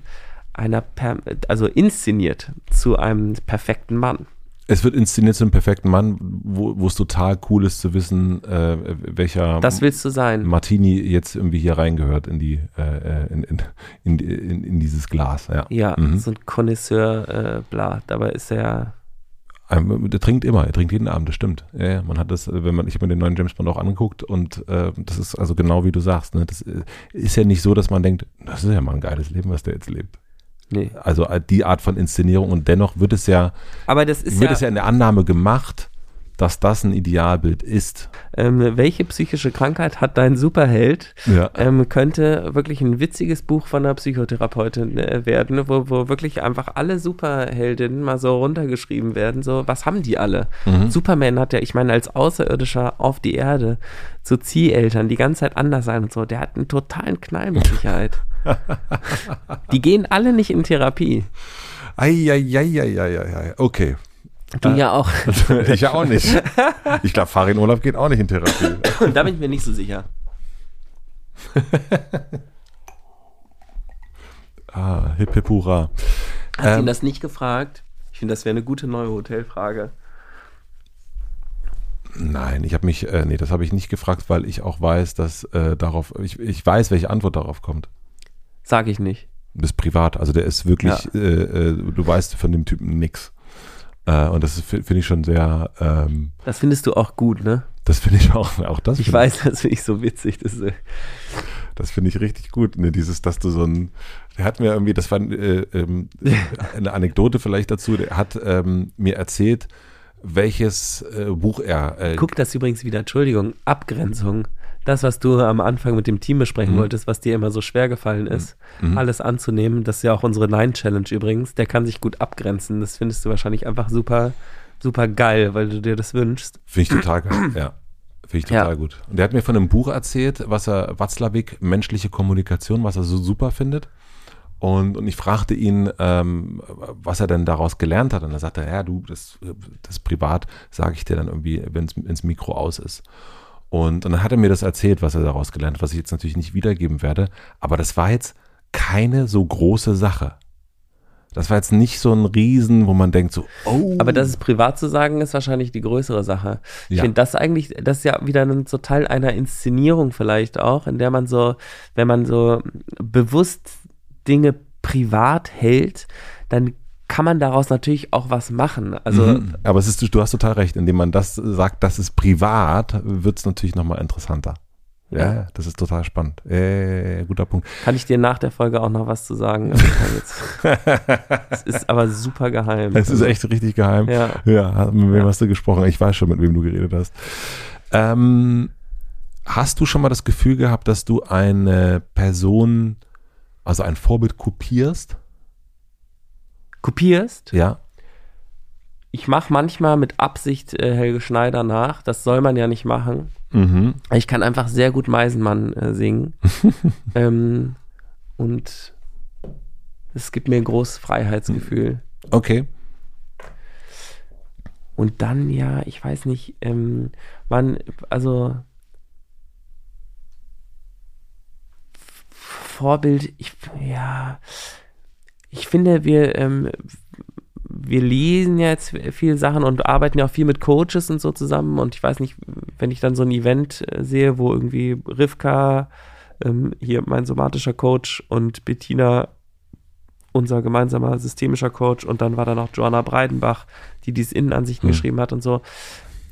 einer, per, also inszeniert zu einem perfekten Mann. Es wird inszeniert zum perfekten Mann, wo es total cool ist zu wissen, äh, welcher das willst du sein. Martini jetzt irgendwie hier reingehört in die äh, in, in, in, in, in dieses Glas. Ja, ja mhm. so ein Connoisseur, äh, bla. Dabei ist er der trinkt immer, er trinkt jeden Abend, das stimmt. Ja, man hat das, wenn man, ich habe mir den neuen James Bond auch angeguckt und äh, das ist also genau wie du sagst, ne? Das äh, ist ja nicht so, dass man denkt, das ist ja mal ein geiles Leben, was der jetzt lebt. Nee. Also äh, die Art von Inszenierung und dennoch wird es ja, Aber das ist wird ja, es ja in der Annahme gemacht, dass das ein Idealbild ist. Ähm, welche psychische Krankheit hat dein Superheld? Ja. Ähm, könnte wirklich ein witziges Buch von einer Psychotherapeutin äh, werden, wo, wo wirklich einfach alle Superheldinnen mal so runtergeschrieben werden. So, was haben die alle? Mhm. Superman hat ja, ich meine, als Außerirdischer auf die Erde zu Zieheltern die ganze Zeit anders sein und so, der hat einen totalen Knall mit Sicherheit. die gehen alle nicht in Therapie. Eieieiei, okay. Du ja auch. ich ja auch nicht. Ich glaube, Farin Urlaub geht auch nicht in Therapie. da bin ich mir nicht so sicher. ah, hip hip hurra. Hast ähm, ihn das nicht gefragt? Ich finde, das wäre eine gute neue Hotelfrage. Nein, ich habe mich, äh, nee, das habe ich nicht gefragt, weil ich auch weiß, dass äh, darauf, ich, ich weiß, welche Antwort darauf kommt. Sag ich nicht. Das ist privat, also der ist wirklich, ja. äh, äh du weißt von dem Typen nichts. Äh, und das finde ich schon sehr. Ähm, das findest du auch gut, ne? Das finde ich auch. auch das ich weiß, das finde ich so witzig. Das, äh das finde ich richtig gut. Ne? Dieses, dass du so ein. Der hat mir irgendwie, das war äh, ähm, eine Anekdote vielleicht dazu. Der hat ähm, mir erzählt, welches äh, Buch er. Äh, Guck das übrigens wieder, Entschuldigung, Abgrenzung das, was du am Anfang mit dem Team besprechen mhm. wolltest, was dir immer so schwer gefallen ist, mhm. alles anzunehmen. Das ist ja auch unsere Nine-Challenge übrigens. Der kann sich gut abgrenzen. Das findest du wahrscheinlich einfach super, super geil, weil du dir das wünschst. Finde ich total geil, ja. Finde ich total ja. gut. Und der hat mir von einem Buch erzählt, was er, Watzlawick, menschliche Kommunikation, was er so super findet. Und, und ich fragte ihn, ähm, was er denn daraus gelernt hat. Und er sagte, ja, du, das, das privat sage ich dir dann irgendwie, wenn es Mikro aus ist. Und, und dann hat er mir das erzählt, was er daraus gelernt hat, was ich jetzt natürlich nicht wiedergeben werde. Aber das war jetzt keine so große Sache. Das war jetzt nicht so ein Riesen, wo man denkt so, oh. Aber das ist privat zu sagen, ist wahrscheinlich die größere Sache. Ich ja. finde das eigentlich, das ist ja wieder ein, so Teil einer Inszenierung vielleicht auch, in der man so, wenn man so bewusst Dinge privat hält, dann kann man daraus natürlich auch was machen. Also, mhm. Aber es ist, du hast total recht, indem man das sagt, das ist privat, wird es natürlich nochmal interessanter. Ja, ja, das ist total spannend. Äh, guter Punkt. Kann ich dir nach der Folge auch noch was zu sagen? Es ist aber super geheim. Es ist echt richtig geheim. Ja, ja mit wem ja. hast du gesprochen? Ich weiß schon, mit wem du geredet hast. Ähm, hast du schon mal das Gefühl gehabt, dass du eine Person, also ein Vorbild kopierst? Kopierst? Ja. Ich mache manchmal mit Absicht äh, Helge Schneider nach. Das soll man ja nicht machen. Mhm. Ich kann einfach sehr gut Meisenmann äh, singen. ähm, und es gibt mir ein großes Freiheitsgefühl. Okay. Und dann, ja, ich weiß nicht, ähm, man, also Vorbild, ich, ja, ich finde, wir, ähm, wir lesen ja jetzt viele Sachen und arbeiten ja auch viel mit Coaches und so zusammen. Und ich weiß nicht, wenn ich dann so ein Event äh, sehe, wo irgendwie Rivka, ähm, hier mein somatischer Coach und Bettina, unser gemeinsamer systemischer Coach, und dann war da noch Joanna Breidenbach, die diese Innenansichten mhm. geschrieben hat und so.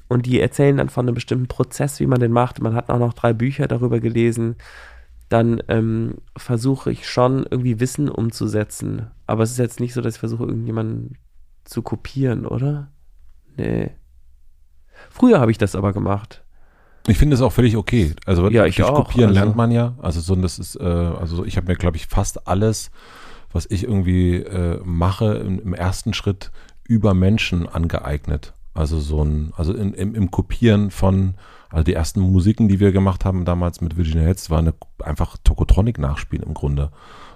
Und die erzählen dann von einem bestimmten Prozess, wie man den macht. Man hat auch noch drei Bücher darüber gelesen dann ähm, versuche ich schon irgendwie Wissen umzusetzen. Aber es ist jetzt nicht so, dass ich versuche, irgendjemanden zu kopieren, oder? Nee. Früher habe ich das aber gemacht. Ich finde es auch völlig okay. Also ja, ich auch. kopieren also. lernt man ja. Also so das ist, äh, also ich habe mir, glaube ich, fast alles, was ich irgendwie äh, mache, im, im, ersten Schritt über Menschen angeeignet. Also so ein, also in, im, im Kopieren von, also die ersten Musiken, die wir gemacht haben damals mit Virginia Hits, war eine, einfach Tokotronic-Nachspiel im Grunde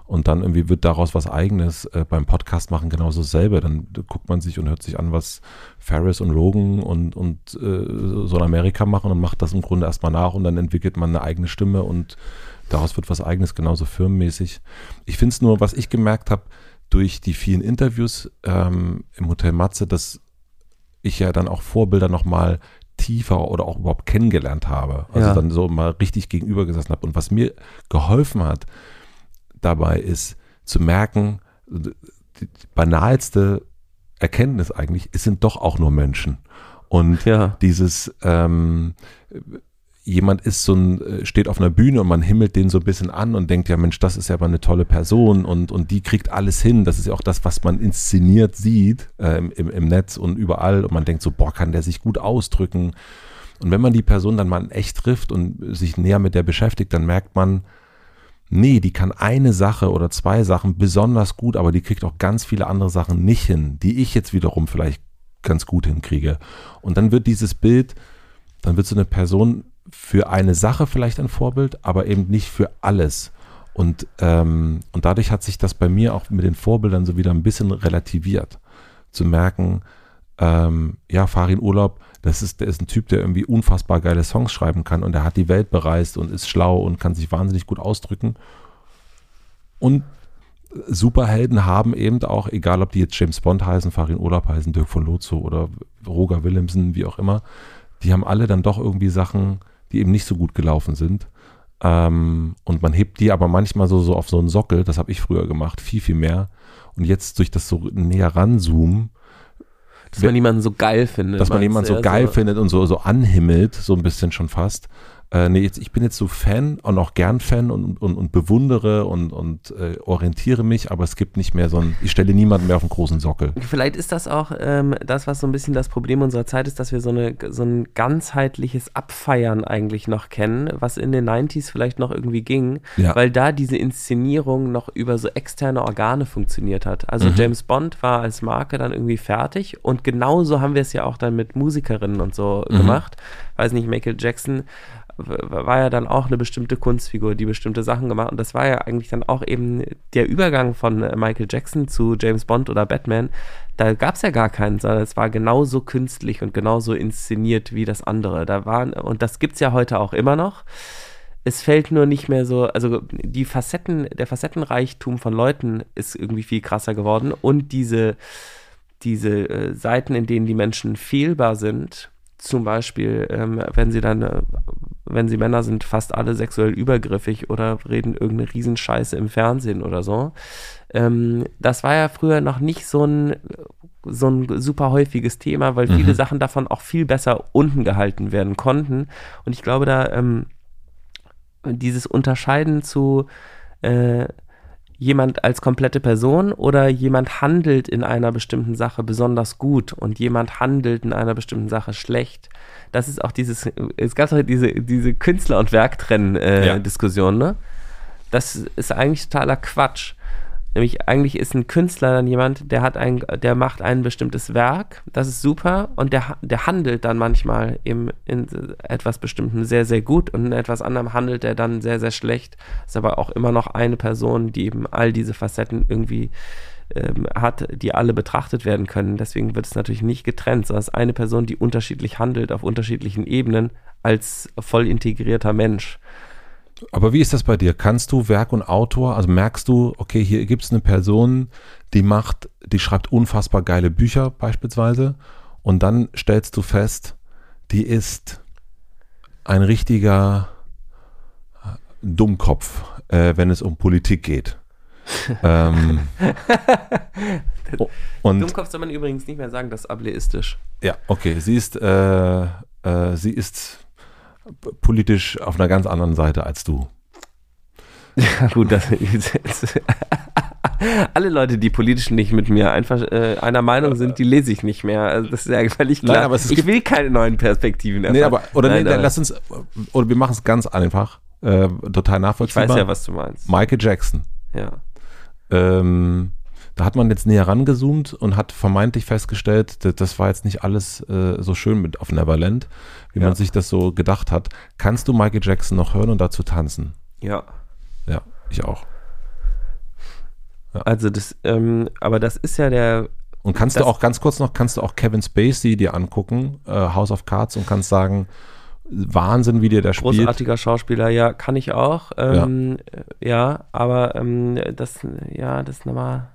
und dann irgendwie wird daraus was Eigenes äh, beim Podcast machen genauso dasselbe. Dann guckt man sich und hört sich an, was Ferris und Rogan und, und äh, so in Amerika machen und macht das im Grunde erstmal nach und dann entwickelt man eine eigene Stimme und daraus wird was Eigenes, genauso firmenmäßig. Ich finde es nur, was ich gemerkt habe, durch die vielen Interviews ähm, im Hotel Matze, dass ich ja dann auch Vorbilder nochmal tiefer oder auch überhaupt kennengelernt habe. Also ja. dann so mal richtig gegenüber gesessen habe. Und was mir geholfen hat, dabei ist zu merken, die banalste Erkenntnis eigentlich, es sind doch auch nur Menschen. Und ja. dieses, ähm, jemand ist so ein, steht auf einer Bühne und man himmelt den so ein bisschen an und denkt, ja Mensch, das ist ja aber eine tolle Person und, und die kriegt alles hin. Das ist ja auch das, was man inszeniert sieht äh, im, im Netz und überall und man denkt so, boah, kann der sich gut ausdrücken. Und wenn man die Person dann mal echt trifft und sich näher mit der beschäftigt, dann merkt man, Nee, die kann eine Sache oder zwei Sachen besonders gut, aber die kriegt auch ganz viele andere Sachen nicht hin, die ich jetzt wiederum vielleicht ganz gut hinkriege. Und dann wird dieses Bild, dann wird so eine Person für eine Sache vielleicht ein Vorbild, aber eben nicht für alles. Und, ähm, und dadurch hat sich das bei mir auch mit den Vorbildern so wieder ein bisschen relativiert. Zu merken, ähm, ja, Farin Urlaub, das ist, der ist ein Typ, der irgendwie unfassbar geile Songs schreiben kann und er hat die Welt bereist und ist schlau und kann sich wahnsinnig gut ausdrücken. Und Superhelden haben eben auch, egal ob die jetzt James Bond heißen, Farin Urlaub heißen, Dirk von Lotso oder Roger Willemsen, wie auch immer, die haben alle dann doch irgendwie Sachen, die eben nicht so gut gelaufen sind. Ähm, und man hebt die aber manchmal so, so auf so einen Sockel, das habe ich früher gemacht, viel, viel mehr. Und jetzt durch das so näher ranzoomen, dass man jemanden so geil findet. Dass man jemanden so geil so findet und so, so anhimmelt, so ein bisschen schon fast. Äh, nee, jetzt, ich bin jetzt so Fan und auch gern Fan und, und, und bewundere und, und äh, orientiere mich, aber es gibt nicht mehr so ein, ich stelle niemanden mehr auf einen großen Sockel. Vielleicht ist das auch ähm, das, was so ein bisschen das Problem unserer Zeit ist, dass wir so, eine, so ein ganzheitliches Abfeiern eigentlich noch kennen, was in den 90s vielleicht noch irgendwie ging, ja. weil da diese Inszenierung noch über so externe Organe funktioniert hat. Also mhm. James Bond war als Marke dann irgendwie fertig und genauso haben wir es ja auch dann mit Musikerinnen und so mhm. gemacht. Weiß nicht, Michael Jackson war ja dann auch eine bestimmte Kunstfigur, die bestimmte Sachen gemacht. Und das war ja eigentlich dann auch eben der Übergang von äh, Michael Jackson zu James Bond oder Batman. Da gab es ja gar keinen, sondern es war genauso künstlich und genauso inszeniert wie das andere. Da waren, und das gibt es ja heute auch immer noch. Es fällt nur nicht mehr so, also die Facetten, der Facettenreichtum von Leuten ist irgendwie viel krasser geworden und diese, diese äh, Seiten, in denen die Menschen fehlbar sind, zum Beispiel, ähm, wenn sie dann, äh, wenn sie Männer sind, fast alle sexuell übergriffig oder reden irgendeine Riesenscheiße im Fernsehen oder so. Ähm, das war ja früher noch nicht so ein, so ein super häufiges Thema, weil viele Mhm. Sachen davon auch viel besser unten gehalten werden konnten. Und ich glaube, da ähm, dieses Unterscheiden zu äh, jemand als komplette Person oder jemand handelt in einer bestimmten Sache besonders gut und jemand handelt in einer bestimmten Sache schlecht. Das ist auch dieses, es gab doch diese, diese Künstler- und Ja. Werktrennen-Diskussion, ne? Das ist eigentlich totaler Quatsch. Nämlich eigentlich ist ein Künstler dann jemand, der hat ein, der macht ein bestimmtes Werk, das ist super und der, der handelt dann manchmal eben in etwas Bestimmtem sehr, sehr gut und in etwas anderem handelt er dann sehr, sehr schlecht. Ist aber auch immer noch eine Person, die eben all diese Facetten irgendwie ähm, hat, die alle betrachtet werden können. Deswegen wird es natürlich nicht getrennt, sondern es ist eine Person, die unterschiedlich handelt auf unterschiedlichen Ebenen als voll integrierter Mensch. Aber wie ist das bei dir? Kannst du Werk und Autor, also merkst du, okay, hier gibt es eine Person, die macht, die schreibt unfassbar geile Bücher beispielsweise und dann stellst du fest, die ist ein richtiger äh, Dummkopf, äh, wenn es um Politik geht. ähm, und Dummkopf soll man übrigens nicht mehr sagen, das ist ableistisch. ja, okay, sie ist, äh, äh, sie ist politisch auf einer ganz anderen Seite als du. Ja, gut, das, alle Leute, die politisch nicht mit mir einfach äh, einer Meinung sind, die lese ich nicht mehr. Also das ist ja völlig klar. Nein, aber es ich will keine neuen Perspektiven Nee, erfahren. aber, oder Nein, nee, aber lass uns, oder wir machen es ganz einfach, äh, total ich nachvollziehbar. weiß ja, was du meinst. Michael Jackson. Ja. Ähm, da hat man jetzt näher rangezoomt und hat vermeintlich festgestellt, das, das war jetzt nicht alles äh, so schön mit auf Neverland, wie Ja. man sich das so gedacht hat. Kannst du Michael Jackson noch hören und dazu tanzen? Ja. Ja, ich auch. Also das, ähm, aber das ist ja der, Und kannst du auch ganz kurz noch, kannst du auch Kevin Spacey dir angucken, äh, House of Cards, und kannst sagen, Wahnsinn, wie dir der spielt. großartiger Schauspieler, ja, kann ich auch. Ähm, ja. aber ähm, das, ja, das ist nochmal,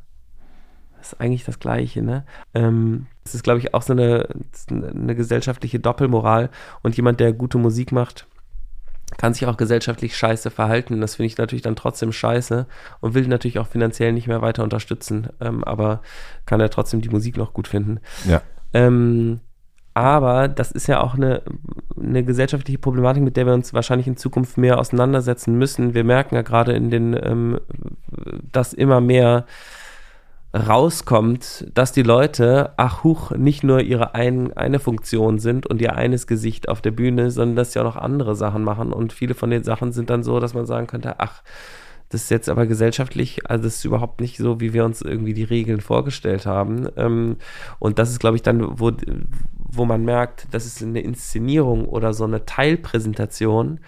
ist eigentlich das Gleiche, ne? Ähm, das ist, glaube ich, auch so eine, eine gesellschaftliche Doppelmoral und jemand, der gute Musik macht, kann sich auch gesellschaftlich scheiße verhalten. Das finde ich natürlich dann trotzdem scheiße und will natürlich auch finanziell nicht mehr weiter unterstützen, ähm, aber kann er trotzdem die Musik noch gut finden. Ja. Ähm, aber das ist ja auch eine, eine gesellschaftliche Problematik, mit der wir uns wahrscheinlich in Zukunft mehr auseinandersetzen müssen. Wir merken ja gerade in den, ähm, dass immer mehr rauskommt, dass die Leute, ach huch, nicht nur ihre ein, eine Funktion sind und ihr eines Gesicht auf der Bühne, sondern dass sie auch noch andere Sachen machen. Und viele von den Sachen sind dann so, dass man sagen könnte, ach, das ist jetzt aber gesellschaftlich, also das ist überhaupt nicht so, wie wir uns irgendwie die Regeln vorgestellt haben. Ähm, und das ist, glaube ich, dann, wo, wo man merkt, das ist eine Inszenierung oder so eine Teilpräsentation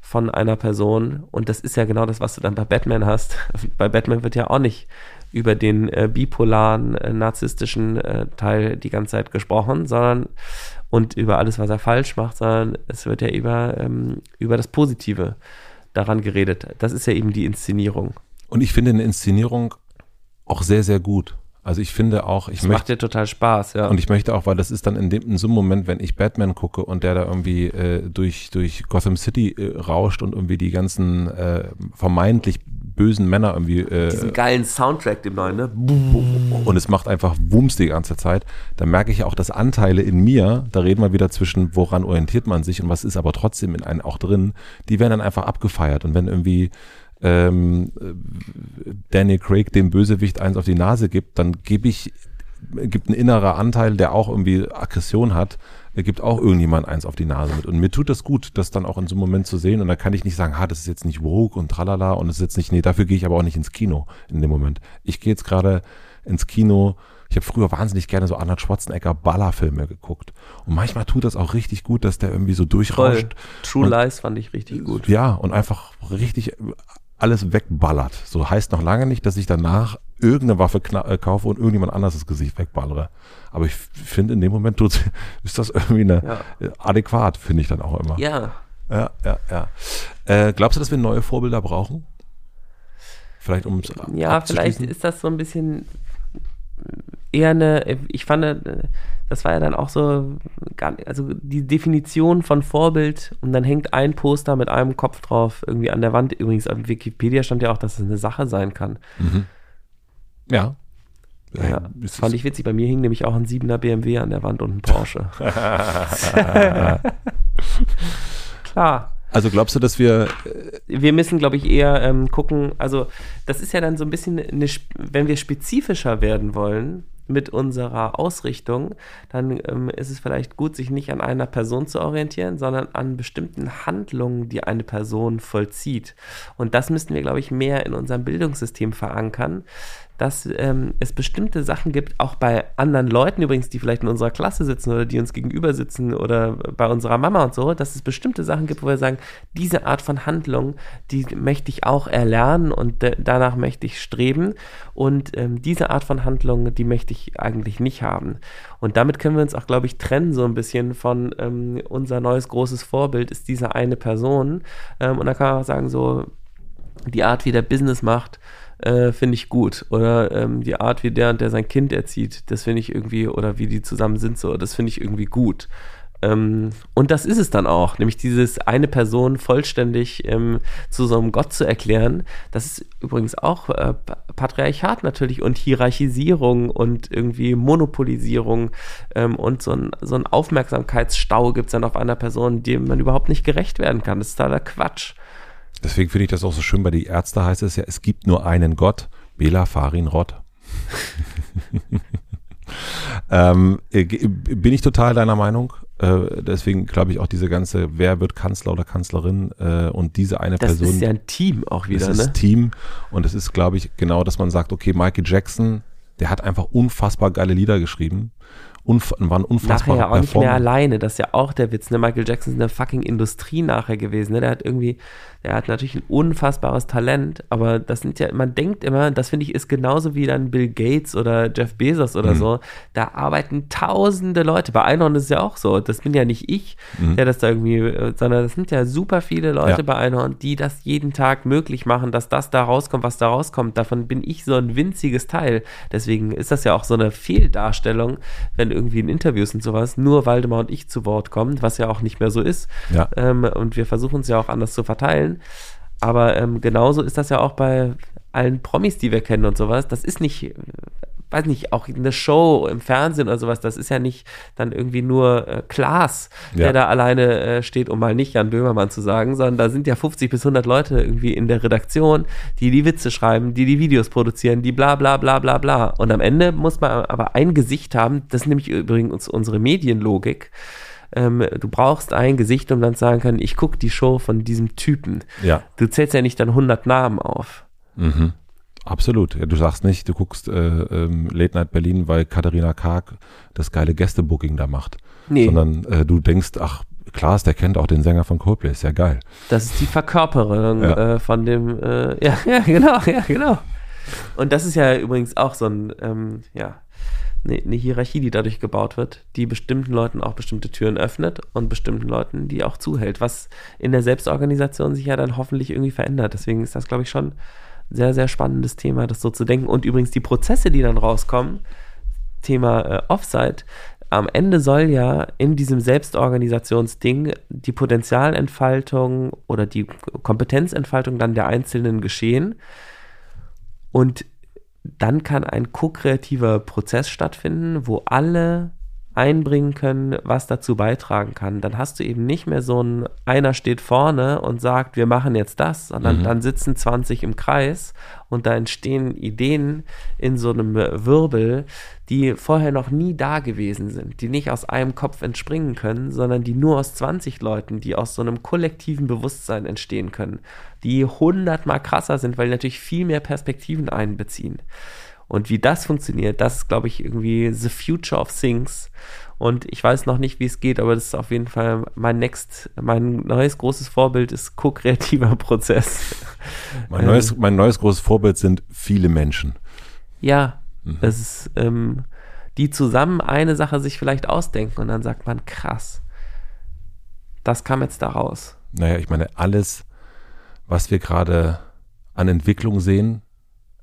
von einer Person. Und das ist ja genau das, was du dann bei Batman hast. Bei Batman wird ja auch nicht über den äh, bipolaren, äh, narzisstischen äh, Teil die ganze Zeit gesprochen, sondern und über alles, was er falsch macht, sondern es wird ja über, ähm, über das Positive daran geredet. Das ist ja eben die Inszenierung. Und ich finde eine Inszenierung auch sehr, sehr gut. Also ich finde auch, ich Das macht möchte, dir total Spaß, ja. und ich möchte auch, weil das ist dann in dem in so einem Moment, wenn ich Batman gucke und der da irgendwie äh, durch, durch Gotham City äh, rauscht und irgendwie die ganzen äh, vermeintlich bösen Männer irgendwie äh, Diesen geilen Soundtrack, dem neuen, ne? und es macht einfach Wumms die ganze Zeit, dann merke ich auch, dass Anteile in mir, da reden wir wieder zwischen, woran orientiert man sich und was ist aber trotzdem in einem auch drin, die werden dann einfach abgefeiert. Und wenn irgendwie ähm, äh, Daniel Craig dem Bösewicht eins auf die Nase gibt, dann gebe ich, gibt ein innerer Anteil, der auch irgendwie Aggression hat, gibt auch irgendjemand eins auf die Nase mit. Und mir tut das gut, das dann auch in so einem Moment zu sehen. Und da kann ich nicht sagen, ha, das ist jetzt nicht woke und tralala und das ist jetzt nicht, nee, dafür gehe ich aber auch nicht ins Kino in dem Moment. Ich gehe jetzt gerade ins Kino. Ich habe früher wahnsinnig gerne so Arnold Schwarzenegger Ballerfilme geguckt. Und manchmal tut das auch richtig gut, dass der irgendwie so Voll. durchrauscht. True Und- Lies fand ich richtig gut. Ja, und einfach richtig alles wegballert. So heißt noch lange nicht, dass ich danach irgendeine Waffe äh, kaufe und irgendjemand anders das Gesicht wegballere. Aber ich finde, in dem Moment ist das irgendwie eine, Ja. äh, adäquat, finde ich dann auch immer. Ja, ja, ja. ja. Äh, glaubst du, dass wir neue Vorbilder brauchen? Vielleicht um es ja vielleicht ist das so ein bisschen. eher eine, ich fand, äh, das war ja dann auch so, also die Definition von Vorbild und dann hängt ein Poster mit einem Kopf drauf irgendwie an der Wand. Übrigens, auf Wikipedia stand ja auch, dass es eine Sache sein kann. Mhm. Ja. Ja, das fand ich witzig. Bei mir hing nämlich auch ein 7er BMW an der Wand und ein Porsche. Klar. Also glaubst du, dass wir. Wir müssen, glaube ich, eher ähm, gucken, also das ist ja dann so ein bisschen, eine, wenn wir spezifischer werden wollen, mit unserer Ausrichtung, dann ähm, ist es vielleicht gut, sich nicht an einer Person zu orientieren, sondern an bestimmten Handlungen, die eine Person vollzieht. Und das müssten wir, glaube ich, mehr in unserem Bildungssystem verankern, dass ähm, es bestimmte Sachen gibt, auch bei anderen Leuten übrigens, die vielleicht in unserer Klasse sitzen oder die uns gegenüber sitzen oder bei unserer Mama und so, dass es bestimmte Sachen gibt, wo wir sagen, diese Art von Handlung, die möchte ich auch erlernen und danach möchte ich streben und ähm, diese Art von Handlung, die möchte ich eigentlich nicht haben. Und damit können wir uns auch, glaube ich, trennen so ein bisschen von ähm, unser neues großes Vorbild ist diese eine Person ähm, und da kann man auch sagen, so die Art, wie der Business macht, äh, finde ich gut. Oder ähm, die Art, wie der und der sein Kind erzieht, das finde ich irgendwie, oder wie die zusammen sind, so, das finde ich irgendwie gut. Ähm, und das ist es dann auch, nämlich dieses eine Person vollständig ähm, zu so einem Gott zu erklären. Das ist übrigens auch äh, Patriarchat natürlich und Hierarchisierung und irgendwie Monopolisierung ähm, und so ein, so ein Aufmerksamkeitsstau gibt es dann auf einer Person, dem man überhaupt nicht gerecht werden kann. Das ist totaler Quatsch. Deswegen finde ich das auch so schön, bei die Ärzte heißt es ja, es gibt nur einen Gott, Bela Farin Rott. ähm, äh, bin ich total deiner Meinung. Äh, deswegen glaube ich auch diese ganze, wer wird Kanzler oder Kanzlerin äh, und diese eine das Person. Das ist ja ein Team auch wieder, das ne? ist Team und es ist, glaube ich, genau, dass man sagt, okay, Michael Jackson, der hat einfach unfassbar geile Lieder geschrieben unf waren unfassbar Nachher ja auch nicht mehr alleine. Das ist ja auch der Witz. Ne? Michael Jackson ist eine fucking Industrie nachher gewesen. Ne? Der hat irgendwie, der hat natürlich ein unfassbares Talent, aber das sind ja, man denkt immer, das finde ich ist genauso wie dann Bill Gates oder Jeff Bezos oder mhm. so. Da arbeiten tausende Leute. Bei Einhorn ist es ja auch so. Das bin ja nicht ich, mhm. der das da irgendwie, äh, sondern das sind ja super viele Leute ja. bei Einhorn, die das jeden Tag möglich machen, dass das da rauskommt, was da rauskommt. Davon bin ich so ein winziges Teil. Deswegen ist das ja auch so eine Fehldarstellung, wenn irgendwie in Interviews und sowas nur Waldemar und ich zu Wort kommen, was ja auch nicht mehr so ist. Ja. Ähm, und wir versuchen es ja auch anders zu verteilen. Aber ähm, genauso ist das ja auch bei allen Promis, die wir kennen und sowas. Das ist nicht weiß nicht, auch eine Show im Fernsehen oder sowas, das ist ja nicht dann irgendwie nur äh, Klaas, der da alleine äh, steht, um mal nicht Jan Böhmermann zu sagen, sondern da sind ja 50 bis 100 Leute irgendwie in der Redaktion, die die Witze schreiben, die die Videos produzieren, die bla bla bla bla bla. Und am Ende muss man aber ein Gesicht haben, das ist nämlich übrigens unsere Medienlogik. Ähm, du brauchst ein Gesicht, um dann zu sagen können, ich gucke die Show von diesem Typen. Ja. Du zählst ja nicht dann 100 Namen auf. Mhm. Absolut. Ja, du sagst nicht, du guckst äh, ähm, Late Night Berlin, weil Katharina Karg das geile Gästebooking da macht. Nee. Sondern äh, du denkst, ach, Klaas, der kennt auch den Sänger von Coldplay, ist ja geil. Das ist die Verkörperung ja. äh, von dem, äh, ja, ja, genau, ja, genau. Und das ist ja übrigens auch so ein, ähm, ja, eine, eine Hierarchie, die dadurch gebaut wird, die bestimmten Leuten auch bestimmte Türen öffnet und bestimmten Leuten die auch zuhält, was in der Selbstorganisation sich ja dann hoffentlich irgendwie verändert. Deswegen ist das, glaube ich, schon sehr, sehr spannendes Thema, das so zu denken. Und übrigens die Prozesse, die dann rauskommen, Thema äh, Offsite, am Ende soll ja in diesem Selbstorganisationsding die Potenzialentfaltung oder die Kompetenzentfaltung dann der Einzelnen geschehen. Und dann kann ein ko-kreativer Prozess stattfinden, wo alle einbringen können, was dazu beitragen kann. Dann hast du eben nicht mehr so ein, einer steht vorne und sagt, wir machen jetzt das, sondern mhm. dann sitzen 20 im Kreis und da entstehen Ideen in so einem Wirbel, die vorher noch nie da gewesen sind, die nicht aus einem Kopf entspringen können, sondern die nur aus 20 Leuten, die aus so einem kollektiven Bewusstsein entstehen können, die hundertmal krasser sind, weil die natürlich viel mehr Perspektiven einbeziehen. Und wie das funktioniert, das ist, glaube ich, irgendwie the future of things. Und ich weiß noch nicht, wie es geht, aber das ist auf jeden Fall mein next, mein neues großes Vorbild ist ko-kreativer Prozess. Mein, ähm, neues, mein neues großes Vorbild sind viele Menschen. Ja, mhm. es ist, ähm, die zusammen eine Sache sich vielleicht ausdenken und dann sagt man, krass, das kam jetzt da raus. Naja, ich meine, alles, was wir gerade an Entwicklung sehen,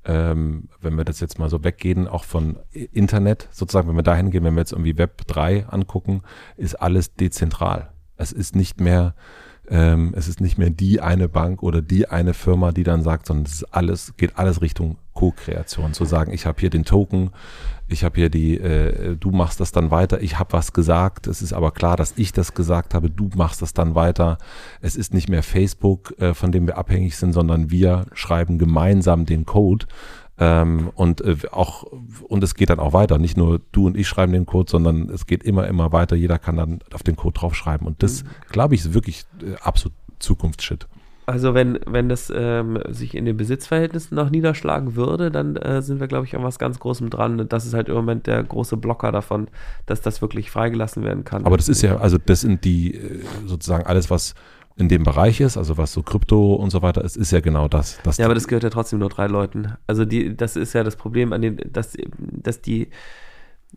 ähm, wenn wir das jetzt mal so weggehen, auch von Internet, sozusagen, wenn wir dahin gehen, wenn wir jetzt irgendwie Web 3 angucken, ist alles dezentral. Es ist nicht mehr, ähm, es ist nicht mehr die eine Bank oder die eine Firma, die dann sagt, sondern es ist alles, geht alles Richtung Co-Kreation. Zu sagen, ich habe hier den Token, ich habe hier die, äh, du machst das dann weiter, ich habe was gesagt, es ist aber klar, dass ich das gesagt habe, du machst das dann weiter. Es ist nicht mehr Facebook, äh, von dem wir abhängig sind, sondern wir schreiben gemeinsam den Code. Ähm, und äh, auch, und es geht dann auch weiter. Nicht nur du und ich schreiben den Code, sondern es geht immer, immer weiter. Jeder kann dann auf den Code draufschreiben. Und das, mhm. glaube ich, ist wirklich äh, absolut Zukunftsshit. Also wenn, wenn das ähm, sich in den Besitzverhältnissen noch niederschlagen würde, dann äh, sind wir, glaube ich, an was ganz Großem dran. Das ist halt im Moment der große Blocker davon, dass das wirklich freigelassen werden kann. Aber das ist ja, also das sind die äh, sozusagen alles, was in dem Bereich ist, also was so Krypto und so weiter ist, ist ja genau das. ja, aber das gehört ja trotzdem nur drei Leuten. Also die, das ist ja das Problem an den, dass, dass die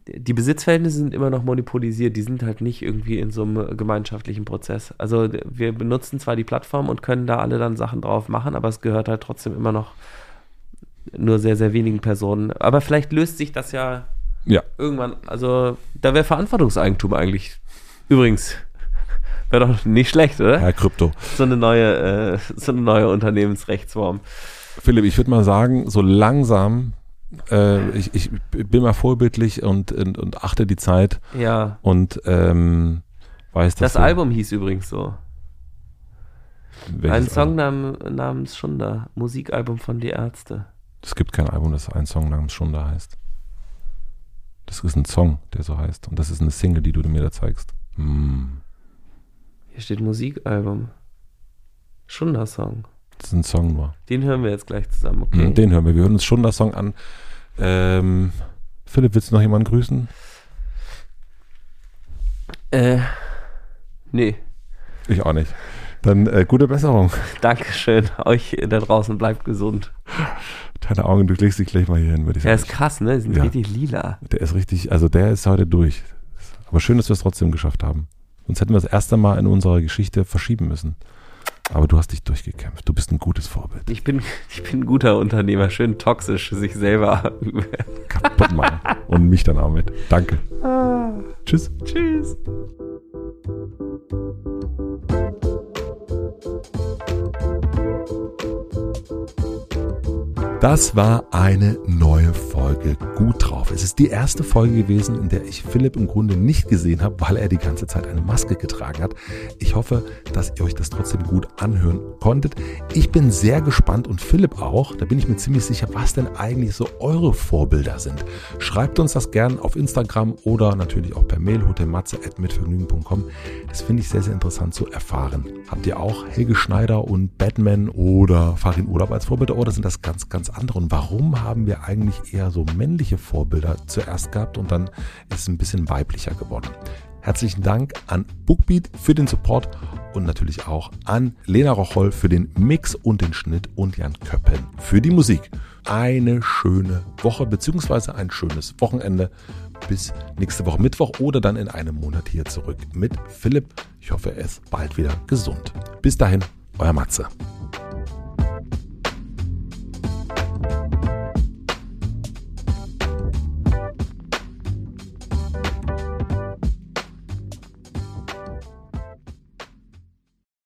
die Besitzverhältnisse sind immer noch monopolisiert, die sind halt nicht irgendwie in so einem gemeinschaftlichen Prozess. Also wir benutzen zwar die Plattform und können da alle dann Sachen drauf machen, aber es gehört halt trotzdem immer noch nur sehr, sehr wenigen Personen. Aber vielleicht löst sich das ja, ja. irgendwann. Also da wäre Verantwortungseigentum eigentlich. Übrigens, wäre doch nicht schlecht, oder? Ja, Krypto. So eine neue, äh, so eine neue Unternehmensrechtsform. Philipp, ich würde mal sagen, so langsam äh, ich, ich bin mal vorbildlich und, und, und achte die Zeit. Ja. Und ähm, weiß, dass. Das Album hieß übrigens so. Ein Song nam, namens Schunder. Musikalbum von Die Ärzte. Es gibt kein Album, das ein Song namens Schunder heißt. Das ist ein Song, der so heißt. Und das ist eine Single, die du mir da zeigst. Hm. Hier steht Musikalbum. Schunder-Song. Das ist ein Song nur. Den hören wir jetzt gleich zusammen, okay? Hm, den hören wir. Wir hören uns Schunder-Song an. Ähm, Philipp, willst du noch jemanden grüßen? Äh, nee. Ich auch nicht. Dann äh, gute Besserung. Dankeschön. Euch da draußen bleibt gesund. Deine Augen, du legst dich gleich mal hier hin, würde ich sagen. Der ist krass, ne? Die sind ja. richtig lila. Der ist richtig, also der ist heute durch. Aber schön, dass wir es trotzdem geschafft haben. Sonst hätten wir das erste Mal in unserer Geschichte verschieben müssen. Aber du hast dich durchgekämpft. Du bist ein gutes Vorbild. Ich bin, ich bin ein guter Unternehmer, schön toxisch, sich selber kaputt machen. Und mich dann auch mit. Danke. Ah. Tschüss. Tschüss. Das war eine neue Folge Gut drauf. Es ist die erste Folge gewesen, in der ich Philipp im Grunde nicht gesehen habe, weil er die ganze Zeit eine Maske getragen hat. Ich hoffe, dass ihr euch das trotzdem gut anhören konntet. Ich bin sehr gespannt und Philipp auch. Da bin ich mir ziemlich sicher, was denn eigentlich so eure Vorbilder sind. Schreibt uns das gern auf Instagram oder natürlich auch per Mail hotelmatze.mitvergnügen.com. Das finde ich sehr, sehr interessant zu erfahren. Habt ihr auch Helge Schneider und Batman oder Farin Urlaub als Vorbilder oder sind das ganz, ganz andere? Und warum haben wir eigentlich eher so männliche Vorbilder zuerst gehabt und dann ist es ein bisschen weiblicher geworden? Herzlichen Dank an Bookbeat für den Support und natürlich auch an Lena Rocholl für den Mix und den Schnitt und Jan Köppen für die Musik. Eine schöne Woche bzw. ein schönes Wochenende. Bis nächste Woche Mittwoch oder dann in einem Monat hier zurück mit Philipp. Ich hoffe, er ist bald wieder gesund. Bis dahin, euer Matze. you